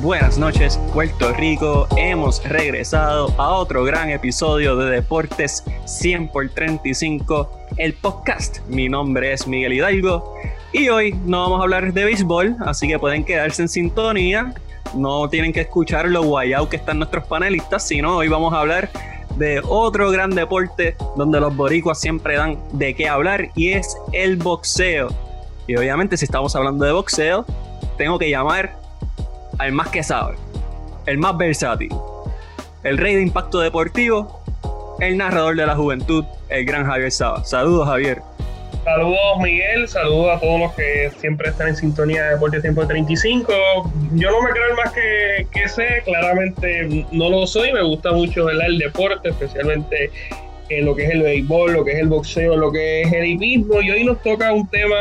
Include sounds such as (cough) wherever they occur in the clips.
buenas noches, Puerto Rico. Hemos regresado a otro gran episodio de Deportes 100 por 35, el podcast. Mi nombre es Miguel Hidalgo y hoy no vamos a hablar de béisbol, así que pueden quedarse en sintonía. No tienen que escuchar lo guayao que están nuestros panelistas, sino hoy vamos a hablar de otro gran deporte donde los boricuas siempre dan de qué hablar y es el boxeo. Y obviamente si estamos hablando de boxeo, tengo que llamar al más que sabe, el más versátil, el rey de impacto deportivo, el narrador de la juventud, el gran Javier Saba. Saludos Javier. Saludos Miguel, saludos a todos los que siempre están en sintonía de Deporte Tiempo 35. Yo no me creo más que, que sé, claramente no lo soy, me gusta mucho el deporte, especialmente en lo que es el béisbol, lo que es el boxeo, lo que es el hipismo. Y hoy nos toca un tema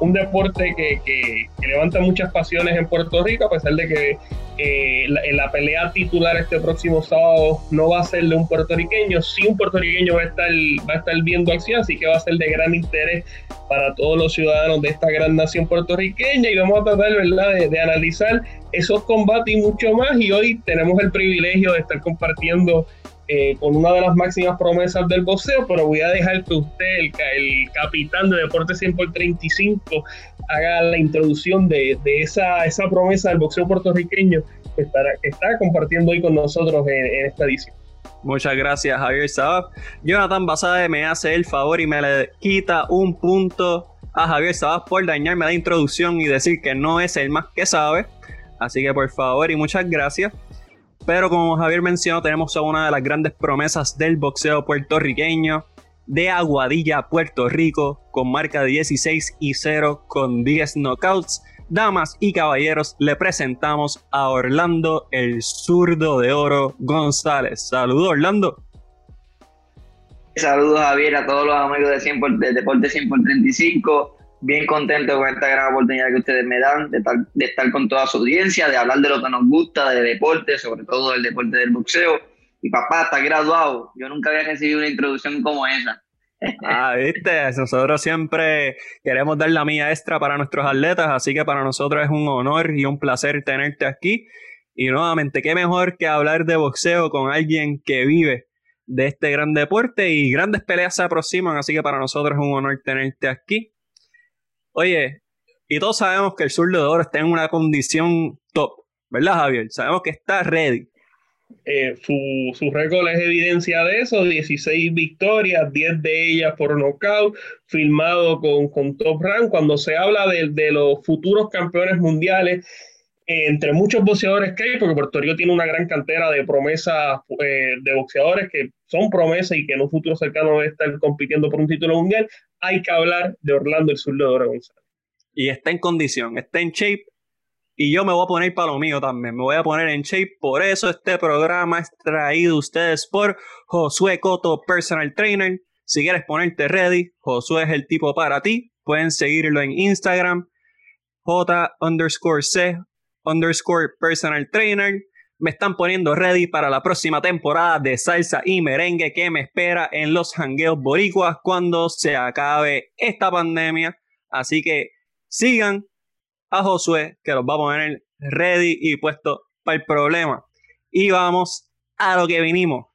un deporte que, levanta muchas pasiones en Puerto Rico, a pesar de que eh, la, pelea titular este próximo sábado no va a ser de un puertorriqueño, sí un puertorriqueño va a estar, va a estar viendo acción, así que va a ser de gran interés para todos los ciudadanos de esta gran nación puertorriqueña y vamos a tratar ¿verdad? De analizar esos combates y mucho más y hoy tenemos el privilegio de estar compartiendo eh, con una de las máximas promesas del boxeo, pero voy a dejar que usted, el, capitán de Deportes 100 por 35, haga la introducción de, esa, esa promesa del boxeo puertorriqueño que, está compartiendo hoy con nosotros en, esta edición. Muchas gracias, Javier Sabab. Jonathan Basade me hace el favor y me le quita un punto a Javier Sabab por dañarme la introducción y decir que no es el más que sabe. Así que por favor y muchas gracias. Pero como Javier mencionó, tenemos a una de las grandes promesas del boxeo puertorriqueño de Aguadilla, Puerto Rico, con marca de 16 y 0 con 10 knockouts. Damas y caballeros, le presentamos a Orlando, el zurdo de oro González. Saludos, Orlando. Saludos, Javier, a todos los amigos de, 100 de Deporte 100 por 35 bien contento con esta gran oportunidad que ustedes me dan de estar, con toda su audiencia, de hablar de lo que nos gusta, de deporte, sobre todo el deporte del boxeo. Y papá está graduado. Yo nunca había recibido una introducción como esa. Ah, viste, nosotros siempre queremos dar la mía extra para nuestros atletas, así que para nosotros es un honor y un placer tenerte aquí. Y nuevamente, qué mejor que hablar de boxeo con alguien que vive de este gran deporte y grandes peleas se aproximan, así que para nosotros es un honor tenerte aquí. Oye, y todos sabemos que el sur de oro está en una condición top, ¿verdad, Javier? Sabemos que está ready. Eh, su, su récord es evidencia de eso, 16 victorias, 10 de ellas por nocaut, filmado con, con Top Rank. Cuando se habla de, de los futuros campeones mundiales, entre muchos boxeadores que hay, porque Puerto Rico tiene una gran cantera de promesas eh, de boxeadores que son promesas y que en un futuro cercano van a estar compitiendo por un título mundial, hay que hablar de Orlando el Sur de González. Y está en condición, está en shape. Y yo me voy a poner para lo mío también. Me voy a poner en shape. Por eso este programa es traído ustedes por Josué Coto, Personal Trainer. Si quieres ponerte ready, Josué es el tipo para ti. Pueden seguirlo en Instagram. J underscore C underscore personal trainer. Me están poniendo ready para la próxima temporada de salsa y merengue que me espera en los hangueos boricuas cuando se acabe esta pandemia. Así que sigan a Josué que los va a poner ready y puesto para el problema. Y vamos a lo que vinimos.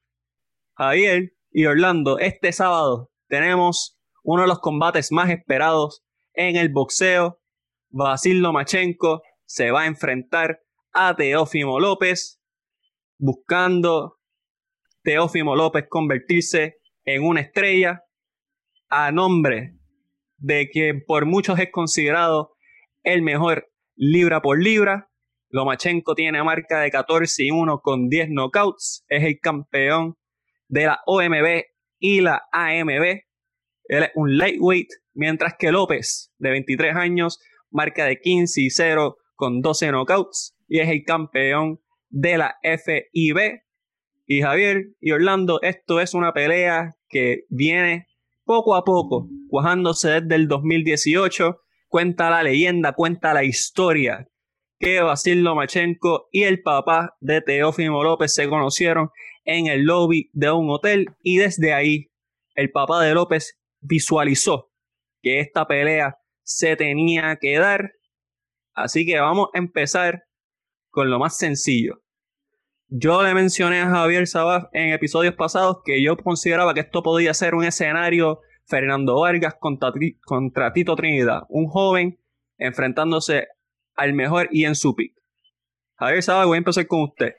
Javier y Orlando, este sábado tenemos uno de los combates más esperados en el boxeo. Basil Lomachenko se va a enfrentar a Teófimo López, buscando Teófimo López convertirse en una estrella a nombre de que por muchos es considerado el mejor libra por libra. Lomachenko tiene marca de 14 y 1 con 10 knockouts. Es el campeón de la OMB y la AMB. Él es un lightweight, mientras que López, de 23 años, marca de 15 y 0 con 12 knockouts y es el campeón de la FIB. Y Javier y Orlando, esto es una pelea que viene poco a poco, cuajándose desde el 2018. Cuenta la leyenda, cuenta la historia que Basil Lomachenko y el papá de Teófimo López se conocieron en el lobby de un hotel y desde ahí el papá de López visualizó que esta pelea se tenía que dar Así que vamos a empezar con lo más sencillo. Yo le mencioné a Javier Sabas en episodios pasados que yo consideraba que esto podía ser un escenario Fernando Vargas contra, Tito Trinidad, un joven enfrentándose al mejor y en su pick. Javier Sabas, voy a empezar con usted.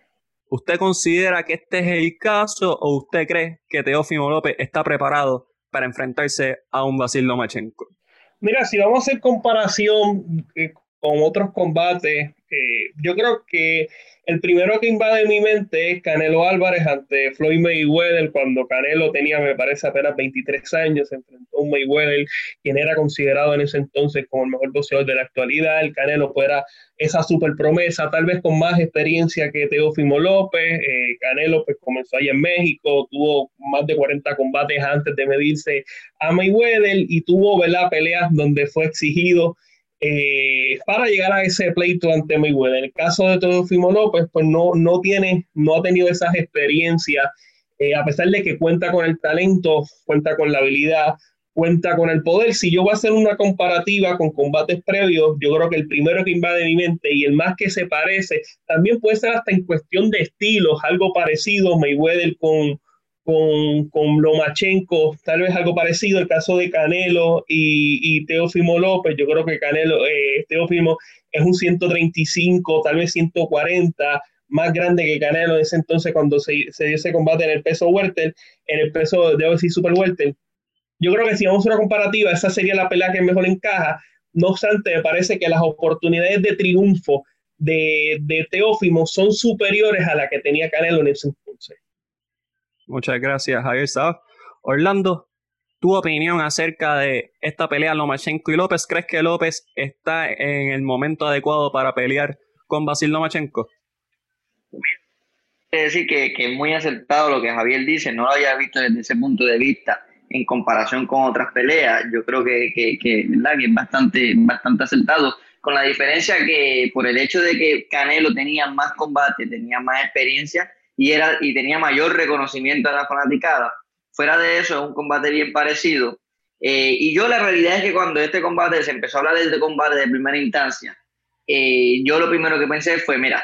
¿Usted considera que este es el caso o usted cree que Teófimo López está preparado para enfrentarse a un Basil Lomachenko? Mira, si vamos a hacer comparación eh, con otros combates, yo creo que el primero que invade mi mente es Canelo Álvarez ante Floyd Mayweather cuando Canelo tenía, me parece, apenas 23 años, se enfrentó a un Mayweather, quien era considerado en ese entonces como el mejor boxeador de la actualidad. El Canelo fuera esa super promesa, tal vez con más experiencia que Teófimo López. Eh, Canelo pues comenzó ahí en México, tuvo más de 40 combates antes de medirse a Mayweather y tuvo ¿verdad? peleas donde fue exigido eh, para llegar a ese pleito ante Mayweather. En el caso de Teofimo López, pues no, no tiene, no ha tenido esas experiencias, eh, a pesar de que cuenta con el talento, cuenta con la habilidad, cuenta con el poder. Si yo voy a hacer una comparativa con combates previos, yo creo que el primero que invade mi mente y el más que se parece, también puede ser hasta en cuestión de estilos, algo parecido, Mayweather con, con, con Lomachenko, tal vez algo parecido, el caso de Canelo y, y Teofimo López, yo creo que Canelo, eh, Teofimo es un 135, tal vez 140, más grande que Canelo en ese entonces cuando se, se dio ese combate en el peso welter, en el peso, de decir, super welter. Yo creo que si vamos a una comparativa, esa sería la pelea que mejor encaja. No obstante, me parece que las oportunidades de triunfo de, de Teófimo son superiores a las que tenía Canelo en ese entonces. Muchas gracias, Javier Orlando, tu opinión acerca de esta pelea Lomachenko y López. ¿Crees que López está en el momento adecuado para pelear con Basil Lomachenko? Quiero decir que, que, es muy acertado lo que Javier dice, no lo había visto desde ese punto de vista en comparación con otras peleas. Yo creo que, que, que, es bastante, bastante acertado, con la diferencia que por el hecho de que Canelo tenía más combate, tenía más experiencia, y, era, y tenía mayor reconocimiento a la fanaticada. Fuera de eso, es un combate bien parecido. Eh, y yo la realidad es que cuando este combate se empezó a hablar de este combate de primera instancia, eh, yo lo primero que pensé fue, mira,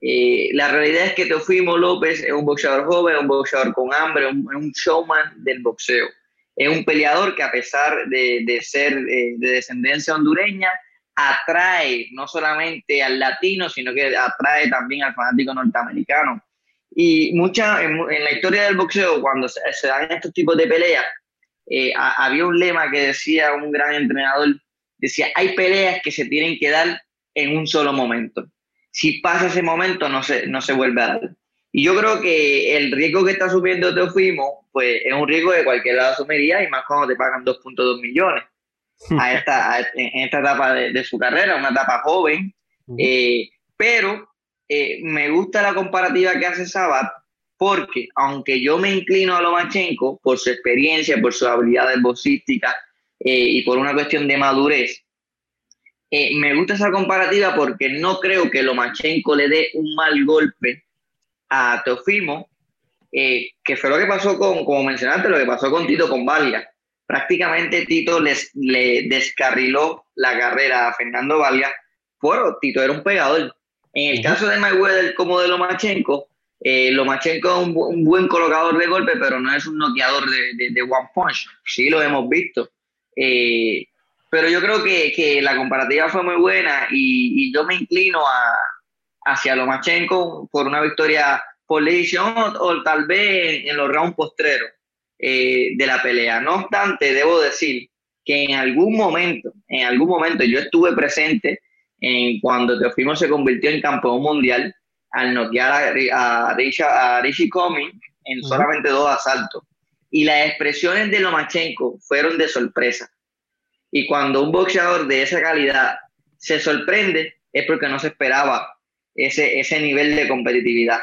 eh, la realidad es que Teofimo López es un boxeador joven, un boxeador con hambre, un, un showman del boxeo. Es un peleador que a pesar de, de ser de descendencia hondureña, atrae no solamente al latino, sino que atrae también al fanático norteamericano. Y mucha, en, la historia del boxeo, cuando se, dan estos tipos de peleas, eh, había un lema que decía un gran entrenador, decía, hay peleas que se tienen que dar en un solo momento. Si pasa ese momento, no se, no se vuelve a dar. Y yo creo que el riesgo que está subiendo Teofimo, pues es un riesgo de cualquier lado asumiría, y más cuando te pagan 2.2 millones a (laughs) esta, en esta etapa de, su carrera, una etapa joven. Eh, pero eh, me gusta la comparativa que hace Sabat porque aunque yo me inclino a Lomachenko por su experiencia, por sus habilidades boxísticas eh, y por una cuestión de madurez, eh, me gusta esa comparativa porque no creo que Lomachenko le dé un mal golpe a Teofimo, que fue lo que pasó con, como mencionaste, lo que pasó con Tito con Valia. Prácticamente Tito les, le descarriló la carrera a Fernando Valia, pero Tito era un pegador en el caso de Mayweather como de Lomachenko, eh, Lomachenko es un, buen colocador de golpe, pero no es un noqueador de, one punch. Sí lo hemos visto. Eh, pero yo creo que, la comparativa fue muy buena y, yo me inclino a, hacia Lomachenko por una victoria por decisión o, tal vez en los rounds postreros eh, de la pelea. No obstante, debo decir que en algún momento, en algún momento yo estuve presente en cuando Teofimo se convirtió en campeón mundial al noquear a, a, Rishi Komi en solamente dos asaltos. Y las expresiones de Lomachenko fueron de sorpresa. Y cuando un boxeador de esa calidad se sorprende, es porque no se esperaba ese, ese nivel de competitividad.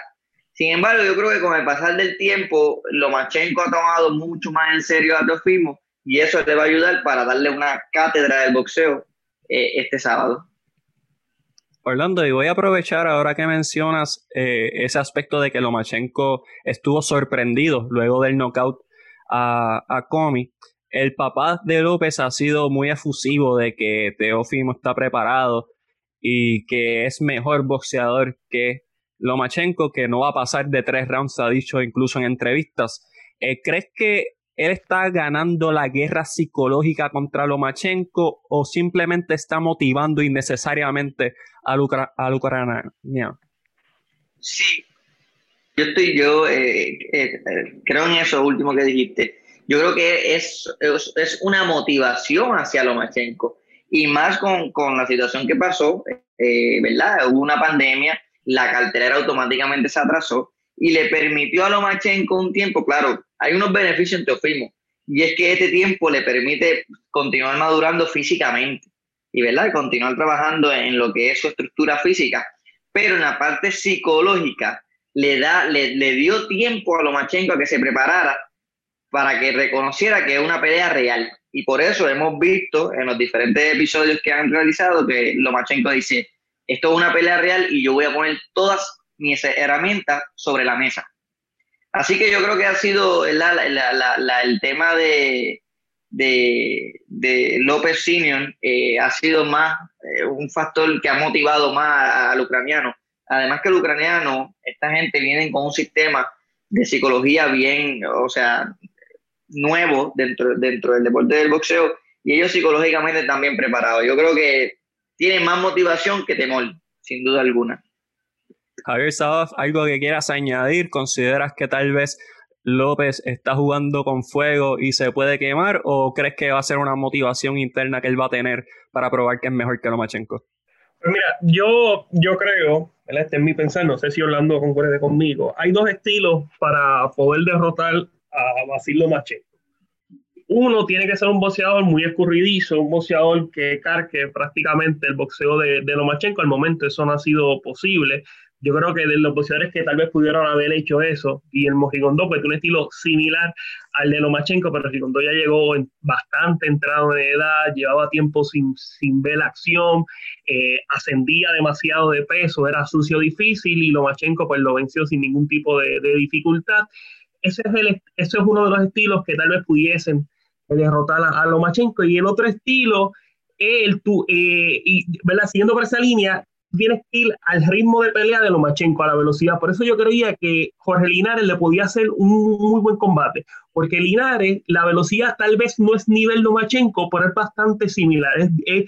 Sin embargo, yo creo que con el pasar del tiempo, Lomachenko ha tomado mucho más en serio a Teofimo y eso le va a ayudar para darle una cátedra del boxeo eh, este sábado. Orlando, y voy a aprovechar ahora que mencionas eh, ese aspecto de que Lomachenko estuvo sorprendido luego del knockout a, a Comi. El papá de López ha sido muy efusivo de que Teófimo está preparado y que es mejor boxeador que Lomachenko, que no va a pasar de tres rounds, ha dicho incluso en entrevistas. Eh, ¿Crees que él está ganando la guerra psicológica contra Lomachenko o simplemente está motivando innecesariamente al, ucraniano? Sí, yo estoy, yo eh, eh, creo en eso último que dijiste. Yo creo que es, es, una motivación hacia Lomachenko y más con, con la situación que pasó, eh, ¿verdad? Hubo una pandemia, la cartera automáticamente se atrasó y le permitió a Lomachenko un tiempo, claro, hay unos beneficios en Teofimo, y es que este tiempo le permite continuar madurando físicamente y ¿verdad? continuar trabajando en lo que es su estructura física, pero en la parte psicológica le, da, le, le dio tiempo a Lomachenko a que se preparara para que reconociera que es una pelea real. Y por eso hemos visto en los diferentes episodios que han realizado que Lomachenko dice, esto es una pelea real y yo voy a poner todas mis herramientas sobre la mesa. Así que yo creo que ha sido el tema de, López Simeon, eh, ha sido más eh, un factor que ha motivado más al ucraniano. Además que el ucraniano, esta gente viene con un sistema de psicología bien, o sea, nuevo dentro, dentro del deporte del boxeo y ellos psicológicamente también preparados. Yo creo que tienen más motivación que temor, sin duda alguna. Javier Sabaf, ¿algo que quieras añadir? ¿Consideras que tal vez López está jugando con fuego y se puede quemar o crees que va a ser una motivación interna que él va a tener para probar que es mejor que Lomachenko? Pues mira, yo, yo creo, este es mi pensar, no sé si Orlando concuerde conmigo, hay dos estilos para poder derrotar a Basil Lomachenko. Uno tiene que ser un boxeador muy escurridizo, un boxeador que carque prácticamente el boxeo de Lomachenko. Al momento eso no ha sido posible. Yo creo que de los boxeadores que tal vez pudieron haber hecho eso, y el Mojigondo pues un estilo similar al de Lomachenko, pero Mojigondo ya llegó bastante entrado en edad, llevaba tiempo sin, sin ver la acción, eh, ascendía demasiado de peso, era sucio difícil, y Lomachenko pues lo venció sin ningún tipo de, dificultad. Ese es, el, ese es uno de los estilos que tal vez pudiesen derrotar a, Lomachenko. Y el otro estilo, el, eh, y, ¿verdad? siguiendo por esa línea, tienes que ir al ritmo de pelea de Lomachenko, a la velocidad. Por eso yo creía que Jorge Linares le podía hacer un muy buen combate, porque Linares, la velocidad tal vez no es nivel Lomachenko, pero es bastante similar. Eh,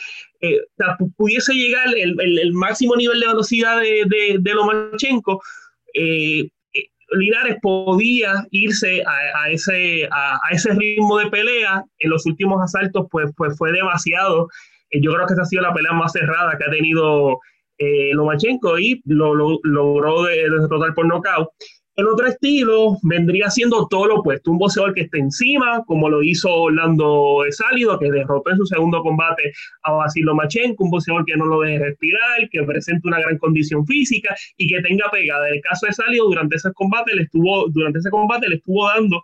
pudiese llegar el, el, máximo nivel de velocidad de, de, Lomachenko. Eh, eh, Linares podía irse a, ese, a, ese ritmo de pelea. En los últimos asaltos, pues, pues fue demasiado. Yo creo que esa ha sido la pelea más cerrada que ha tenido eh, Lomachenko y lo, logró derrotar por nocaut. El otro estilo vendría siendo todo lo opuesto, un boxeador que esté encima, como lo hizo Orlando Sálido, que derrotó en su segundo combate a Basil Lomachenko, un boxeador que no lo deje respirar, que presente una gran condición física y que tenga pegada. En el caso de Sálido, durante ese combate le estuvo, durante ese combate le estuvo dando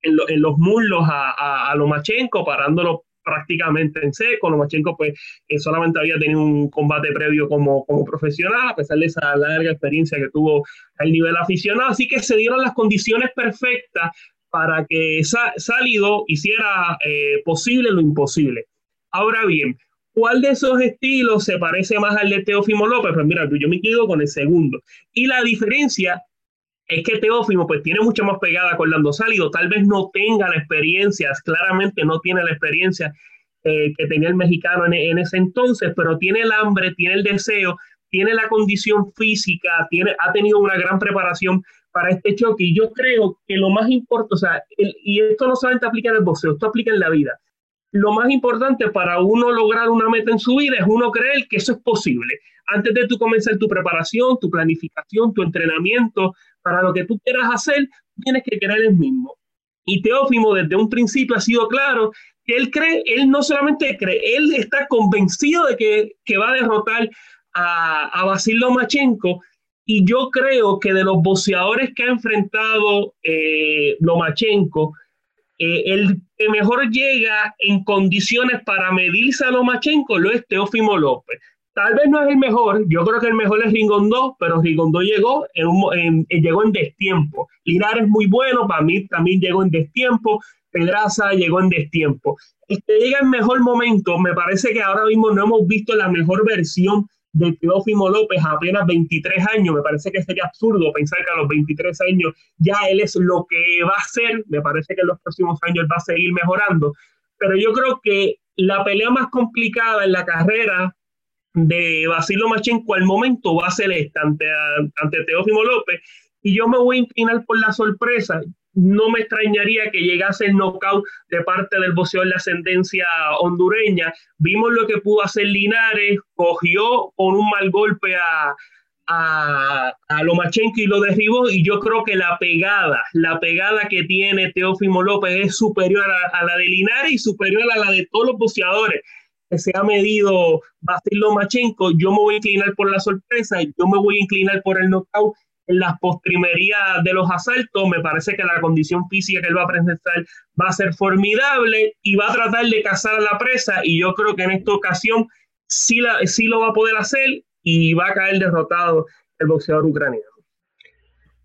en, los muslos a, a, a Lomachenko, parándolo prácticamente en seco. Lomachenko pues eh, solamente había tenido un combate previo como, como profesional, a pesar de esa larga experiencia que tuvo al nivel aficionado. Así que se dieron las condiciones perfectas para que Salido hiciera eh, posible lo imposible. Ahora bien, ¿cuál de esos estilos se parece más al de Teófimo López? Pues mira, yo me quedo con el segundo. Y la diferencia es que Teófimo pues tiene mucha más pegada con Lando Sálido, tal vez no tenga la experiencia, claramente no tiene la experiencia eh, que tenía el mexicano en, ese entonces, pero tiene el hambre, tiene el deseo, tiene la condición física, tiene, ha tenido una gran preparación para este choque y yo creo que lo más importante, o sea, y esto no solamente aplica en el boxeo, esto aplica en la vida. Lo más importante para uno lograr una meta en su vida es uno creer que eso es posible. Antes de comenzar tu preparación, tu planificación, tu entrenamiento, para lo que tú quieras hacer, tienes que creer el mismo. Y Teófimo desde un principio ha sido claro que él cree, él no solamente cree, él está convencido de que, va a derrotar a, a Basil Lomachenko. Y yo creo que de los boxeadores que ha enfrentado eh, Lomachenko, eh, el que mejor llega en condiciones para medirse a Lomachenko lo es Teófimo López. Tal vez no es el mejor, yo creo que el mejor es Rigondó, pero Rigondó llegó en, un, llegó en destiempo. Linares es muy bueno, para mí también llegó en destiempo. Pedraza llegó en destiempo. Este llega en mejor momento, me parece que ahora mismo no hemos visto la mejor versión de Teófimo López a apenas 23 años. Me parece que sería absurdo pensar que a los 23 años ya él es lo que va a ser. Me parece que en los próximos años va a seguir mejorando. Pero yo creo que la pelea más complicada en la carrera de Basilio Machenko al momento va a ser esta ante, ante Teófimo López. Y yo me voy a inclinar por la sorpresa no me extrañaría que llegase el knockout de parte del boxeador de ascendencia hondureña. Vimos lo que pudo hacer Linares, cogió con un mal golpe a, a, a, Lomachenko y lo derribó y yo creo que la pegada, la pegada que tiene Teófimo López es superior a, la de Linares y superior a la de todos los boxeadores que se ha medido Basil Lomachenko. Yo me voy a inclinar por la sorpresa, yo me voy a inclinar por el knockout las postrimerías de los asaltos. Me parece que la condición física que él va a presentar va a ser formidable y va a tratar de cazar a la presa. Y yo creo que en esta ocasión sí, la, sí lo va a poder hacer y va a caer derrotado el boxeador ucraniano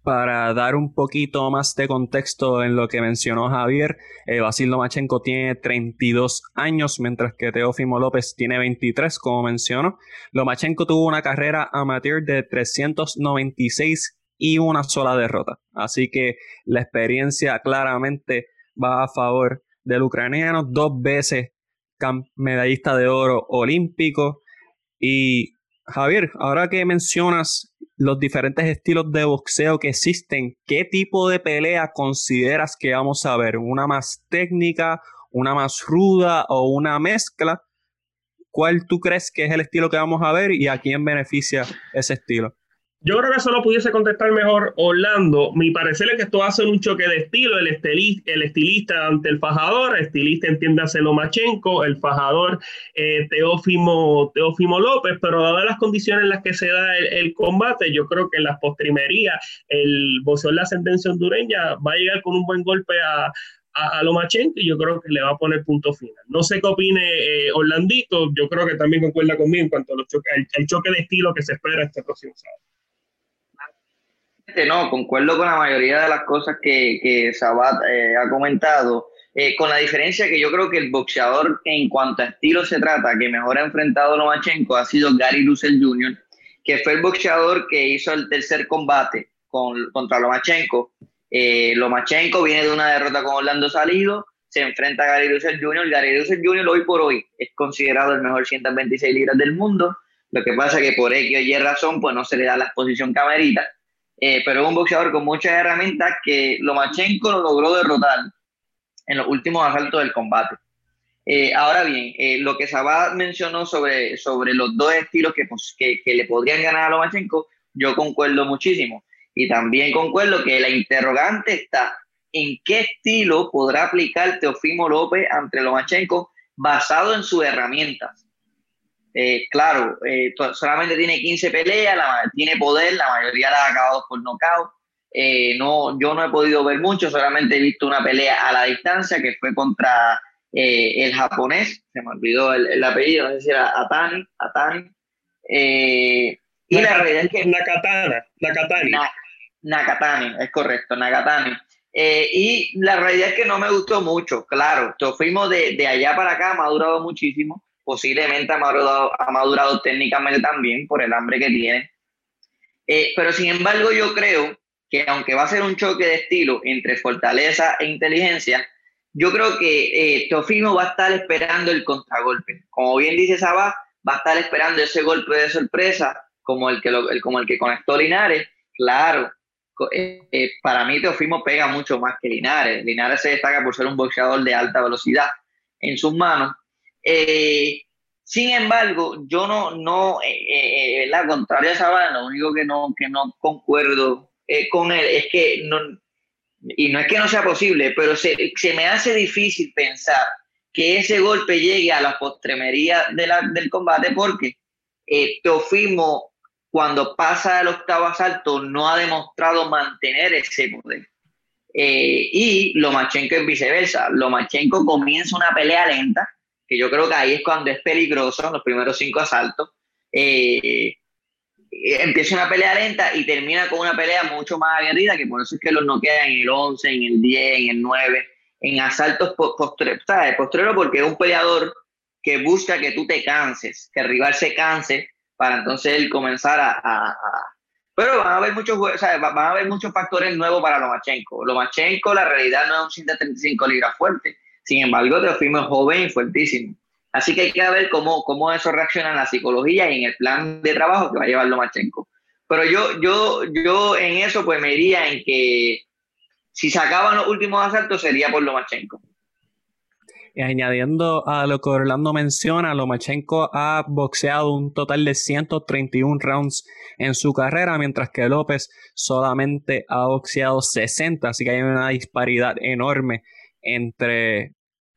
para dar un poquito más de contexto en lo que mencionó Javier, eh, Basil Lomachenko tiene 32 años, mientras que Teófimo López tiene 23, como mencionó. Lomachenko tuvo una carrera amateur de 396 y una sola derrota. Así que la experiencia claramente va a favor del ucraniano, dos veces medallista de oro olímpico. Y Javier, ahora que mencionas los diferentes estilos de boxeo que existen, ¿qué tipo de pelea consideras que vamos a ver? ¿Una más técnica, una más ruda o una mezcla? ¿Cuál tú crees que es el estilo que vamos a ver y a quién beneficia ese estilo? Yo creo que eso lo pudiese contestar mejor Orlando. Mi parecer es que esto a ser un choque de estilo. El, estilista, ante el fajador, el estilista entiéndase Lomachenko, el fajador eh, Teófimo, López, pero dadas las condiciones en las que se da el, combate, yo creo que en las postrimerías el boxeador de la ascendencia hondureña va a llegar con un buen golpe a, a, Lomachenko y yo creo que le va a poner punto final. No sé qué opine eh, Orlandito, yo creo que también concuerda conmigo en cuanto al choque, choque de estilo que se espera este próximo sábado no, concuerdo con la mayoría de las cosas que, que Sabat eh, ha comentado, eh, con la diferencia que yo creo que el boxeador en cuanto a estilo se trata, que mejor ha enfrentado a Lomachenko, ha sido Gary Russell Jr., que fue el boxeador que hizo el tercer combate con, contra Lomachenko. Eh, Lomachenko viene de una derrota con Orlando Salido, se enfrenta a Gary Russell Jr. Gary Russell Jr. hoy por hoy es considerado el mejor 126 libras del mundo. Lo que pasa es que por X o Y razón, pues no se le da la exposición camerita eh, pero es un boxeador con muchas herramientas que Lomachenko lo logró derrotar en los últimos asaltos del combate. Eh, ahora bien, eh, lo que Sabat mencionó sobre, sobre los dos estilos que, que, que, le podrían ganar a Lomachenko, yo concuerdo muchísimo. Y también concuerdo que la interrogante está en qué estilo podrá aplicar Teofimo López ante Lomachenko basado en sus herramientas. Eh, claro, eh, solamente tiene 15 peleas, tiene poder, la mayoría la ha acabado por nocaut. Eh, no, yo no he podido ver mucho, solamente he visto una pelea a la distancia que fue contra el japonés, se me olvidó el, apellido, no sé si era Atani, Atani. y la realidad es que... Nakatana, Nakatani. Nakatani, es correcto, Nakatani. y la realidad es que no me gustó mucho, claro, fuimos de, de allá para acá, ha madurado muchísimo posiblemente ha madurado, ha madurado técnicamente también por el hambre que tiene. Eh, pero sin embargo yo creo que aunque va a ser un choque de estilo entre fortaleza e inteligencia, yo creo que eh, Teofimo va a estar esperando el contragolpe. Como bien dice Sabá, va a estar esperando ese golpe de sorpresa como el que, el, como el que conectó Linares. Claro, eh, eh, para mí Teofimo pega mucho más que Linares. Linares se destaca por ser un boxeador de alta velocidad en sus manos, eh, sin embargo, yo no, no eh, eh, la contraria a Sabana, lo único que no, que no concuerdo con él es que, no, y no es que no sea posible, pero se, se me hace difícil pensar que ese golpe llegue a la postremería de la, del combate porque Teofimo, cuando pasa el octavo asalto, no ha demostrado mantener ese poder. y Lomachenko es viceversa. Lomachenko comienza una pelea lenta, que yo creo que ahí es cuando es peligroso, los primeros cinco asaltos. Eh, empieza una pelea lenta y termina con una pelea mucho más aguerrida, que por eso es que los noquea en el 11, en el 10, en el 9, en asaltos postreros, Postrero porque es un peleador que busca que tú te canses, que el rival se canse para entonces él comenzar a, pero van a haber muchos van a haber muchos factores nuevos para Lomachenko. Lomachenko, la realidad no es un 135 libras fuerte. Sin embargo, Teofimo es joven y fuertísimo. Así que hay que ver cómo, cómo eso reacciona en la psicología y en el plan de trabajo que va a llevar Lomachenko. Pero yo, yo, yo en eso pues me iría en que si se acaban los últimos asaltos sería por Lomachenko. Y añadiendo a lo que Orlando menciona, Lomachenko ha boxeado un total de 131 rounds en su carrera, mientras que López solamente ha boxeado 60, así que hay una disparidad enorme entre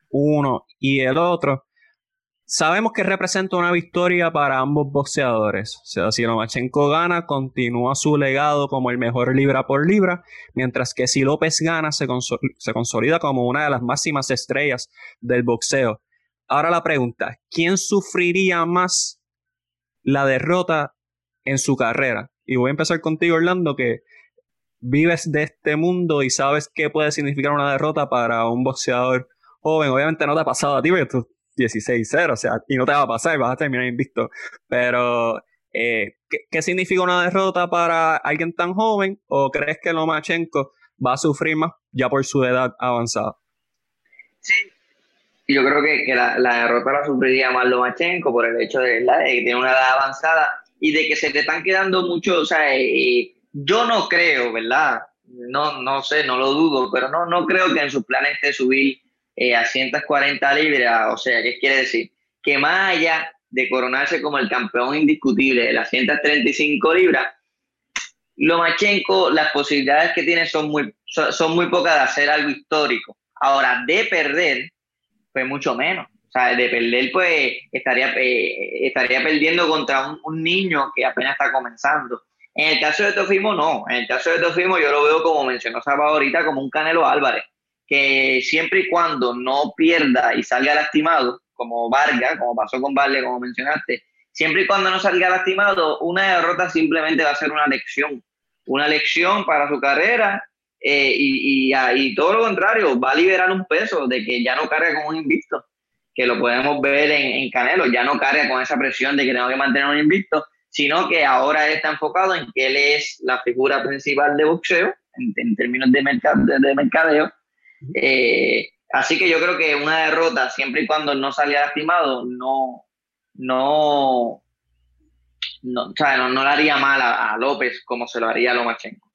uno y el otro. Sabemos que representa una victoria para ambos boxeadores. O sea, si Lomachenko gana, continúa su legado como el mejor libra por libra, mientras que si López gana, se, se consolida como una de las máximas estrellas del boxeo. Ahora la pregunta, ¿quién sufriría más la derrota en su carrera? Y voy a empezar contigo, Orlando, que vives de este mundo y sabes qué puede significar una derrota para un boxeador joven. Obviamente no te ha pasado a ti, porque tú 16-0, o sea, y no te va a pasar, vas a terminar invicto. Pero, eh, ¿qué, significa una derrota para alguien tan joven? ¿O crees que Lomachenko va a sufrir más ya por su edad avanzada? Sí, yo creo que, la, derrota la sufriría más Lomachenko por el hecho de, que tiene una edad avanzada y de que se te están quedando muchos, o sea, eh, yo no creo, ¿verdad? No, no sé, no lo dudo, pero no, no creo que en sus planes esté subir eh, a 140 libras. O sea, ¿qué quiere decir? Que más allá de coronarse como el campeón indiscutible de las 135 libras, Lomachenko, las posibilidades que tiene son muy, son, muy pocas de hacer algo histórico. Ahora, de perder, pues mucho menos. O sea, de perder, pues estaría, eh, estaría perdiendo contra un, un, niño que apenas está comenzando. En el caso de Tofimo, no. En el caso de Tofimo, yo lo veo, como mencionó Saba ahorita, como un Canelo Álvarez que siempre y cuando no pierda y salga lastimado, como Vargas, como pasó con Vargas, como mencionaste, siempre y cuando no salga lastimado, una derrota simplemente va a ser una lección, una lección para su carrera eh, y, y, todo lo contrario, va a liberar un peso de que ya no carga como un invicto, que lo podemos ver en, Canelo, ya no carga con esa presión de que tengo que mantener un invicto, sino que ahora está enfocado en que él es la figura principal de boxeo en, términos de, de mercadeo eh, así que yo creo que una derrota, siempre y cuando no salga lastimado, no, no, no, no, no le haría mal a, López como se lo haría a Lomachenko.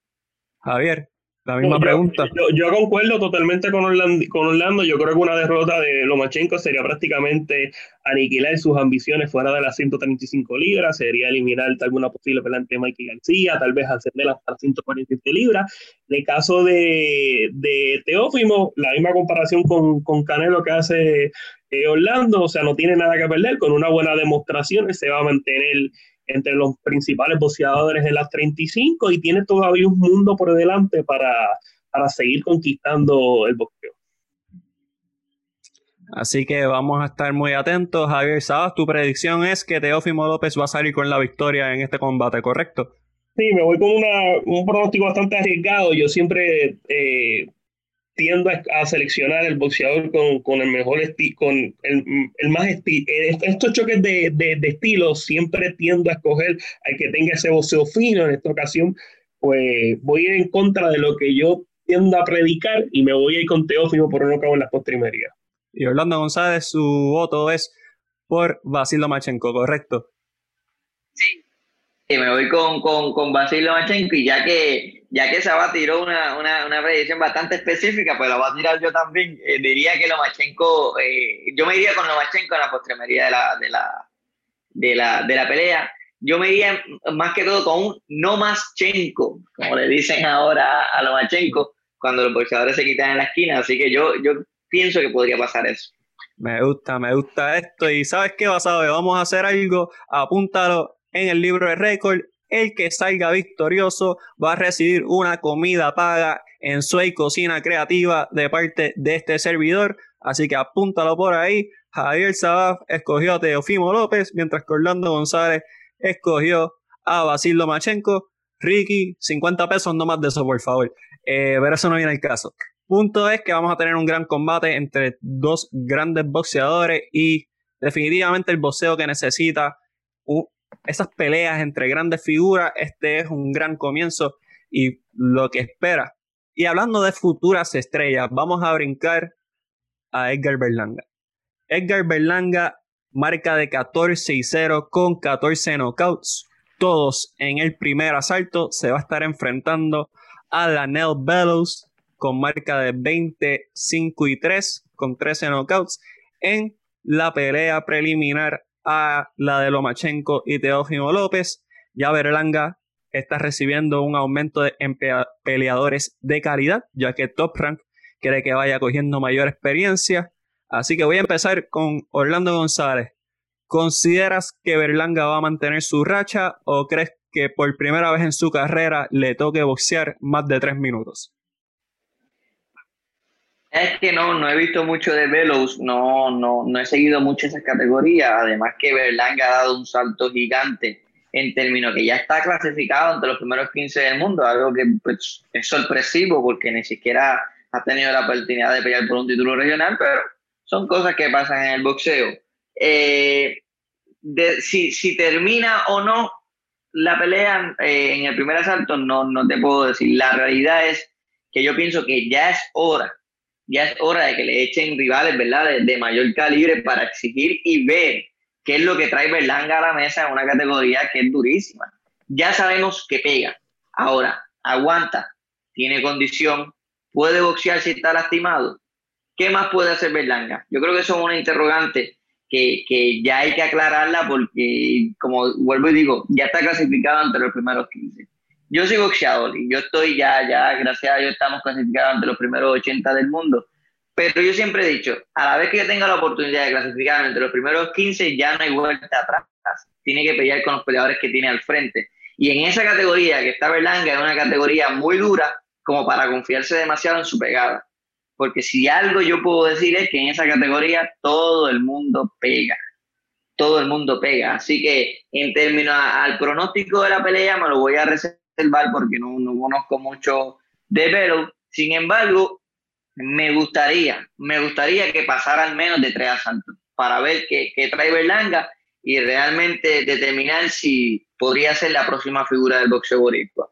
Javier. La misma pregunta. Yo, concuerdo totalmente con Orlando, con Orlando. Yo creo que una derrota de Lomachenko sería prácticamente aniquilar sus ambiciones fuera de las 135 libras, sería eliminar alguna posible pelea de Mikey García, tal vez ascender hasta las 147 libras. En el caso de, de Teófimo, la misma comparación con, con Canelo que hace eh, Orlando, o sea, no tiene nada que perder, con una buena demostración se va a mantener entre los principales boxeadores de las 35 y tiene todavía un mundo por delante para, para seguir conquistando el boxeo. Así que vamos a estar muy atentos. Javier Sabas, tu predicción es que Teófimo López va a salir con la victoria en este combate, ¿correcto? Sí, me voy con un pronóstico bastante arriesgado. Yo siempre eh, tiendo a, seleccionar el boxeador con, el mejor estilo, con el, más estilo. Estos choques de, de, estilo siempre tiendo a escoger al que tenga ese boxeo fino. En esta ocasión, pues voy a ir en contra de lo que yo tiendo a predicar y me voy a ir con Teófimo por no cabo en las postrimerías. Y Orlando González, su voto es por Basil Lomachenko, ¿correcto? Sí, me voy con, con, con Basil Lomachenko y ya que ya que Saba tiró una, una, una, predicción bastante específica, pues la voy a tirar yo también. Eh, diría que Lomachenko, eh, yo me iría con Lomachenko en la postremería de la, de la, de la, de la pelea. Yo me iría más que todo con un no más Chenko, como le dicen ahora a Lomachenko, cuando los boxeadores se quitan en la esquina. Así que yo, yo pienso que podría pasar eso. Me gusta, me gusta esto. Y ¿sabes qué, Basado? Vamos a hacer algo, apúntalo en el libro de récord el que salga victorioso va a recibir una comida paga en Suey Cocina Creativa de parte de este servidor. Así que apúntalo por ahí. Javier Sabaf escogió a Teofimo López, mientras que Orlando González escogió a Basil Lomachenko. Ricky, 50 pesos, no más de eso, por favor. Eh, pero eso no viene al caso. Punto es que vamos a tener un gran combate entre dos grandes boxeadores y definitivamente el boxeo que necesita esas peleas entre grandes figuras, este es un gran comienzo y lo que espera. Y hablando de futuras estrellas, vamos a brincar a Edgar Berlanga. Edgar Berlanga marca de 14 y 0 con 14 knockouts. Todos en el primer asalto se va a estar enfrentando a Lanel Bellows con marca de 25 y 3 con 13 knockouts en la pelea preliminar a la de Lomachenko y Teófimo López. Ya Berlanga está recibiendo un aumento de peleadores de calidad, ya que Top Rank quiere que vaya cogiendo mayor experiencia. Así que voy a empezar con Orlando González. ¿Consideras que Berlanga va a mantener su racha o crees que por primera vez en su carrera le toque boxear más de tres minutos? Es que no, no he visto mucho de Velos, no, no, no he seguido mucho esa categoría. Además que Berlanga ha dado un salto gigante en términos que ya está clasificado entre los primeros 15 del mundo, algo que pues, es sorpresivo porque ni siquiera ha tenido la oportunidad de pelear por un título regional, pero son cosas que pasan en el boxeo. Eh, si, si, termina o no la pelea eh, en el primer asalto, no, no te puedo decir. La realidad es que yo pienso que ya es hora, ya es hora de que le echen rivales, ¿verdad?, de, mayor calibre para exigir y ver qué es lo que trae Berlanga a la mesa en una categoría que es durísima. Ya sabemos que pega. Ahora, aguanta, tiene condición, puede boxear si está lastimado. ¿Qué más puede hacer Berlanga? Yo creo que eso es una interrogante que, que, ya hay que aclararla porque, como vuelvo y digo, ya está clasificado entre los primeros 15. Yo soy boxeador y yo estoy ya, ya, gracias a Dios, estamos clasificados entre los primeros 80 del mundo. Pero yo siempre he dicho, a la vez que tenga la oportunidad de clasificar entre los primeros 15, ya no hay vuelta atrás. Tiene que pelear con los peleadores que tiene al frente. Y en esa categoría que está Berlanga, es una categoría muy dura como para confiarse demasiado en su pegada. Porque si algo yo puedo decir es que en esa categoría todo el mundo pega. Todo el mundo pega. Así que en términos al pronóstico de la pelea me lo voy a reservar porque no, no conozco mucho de Velo. Sin embargo, me gustaría, me gustaría que pasara al menos de tres asaltos para ver qué, qué trae Berlanga y realmente determinar si podría ser la próxima figura del boxeo boricua.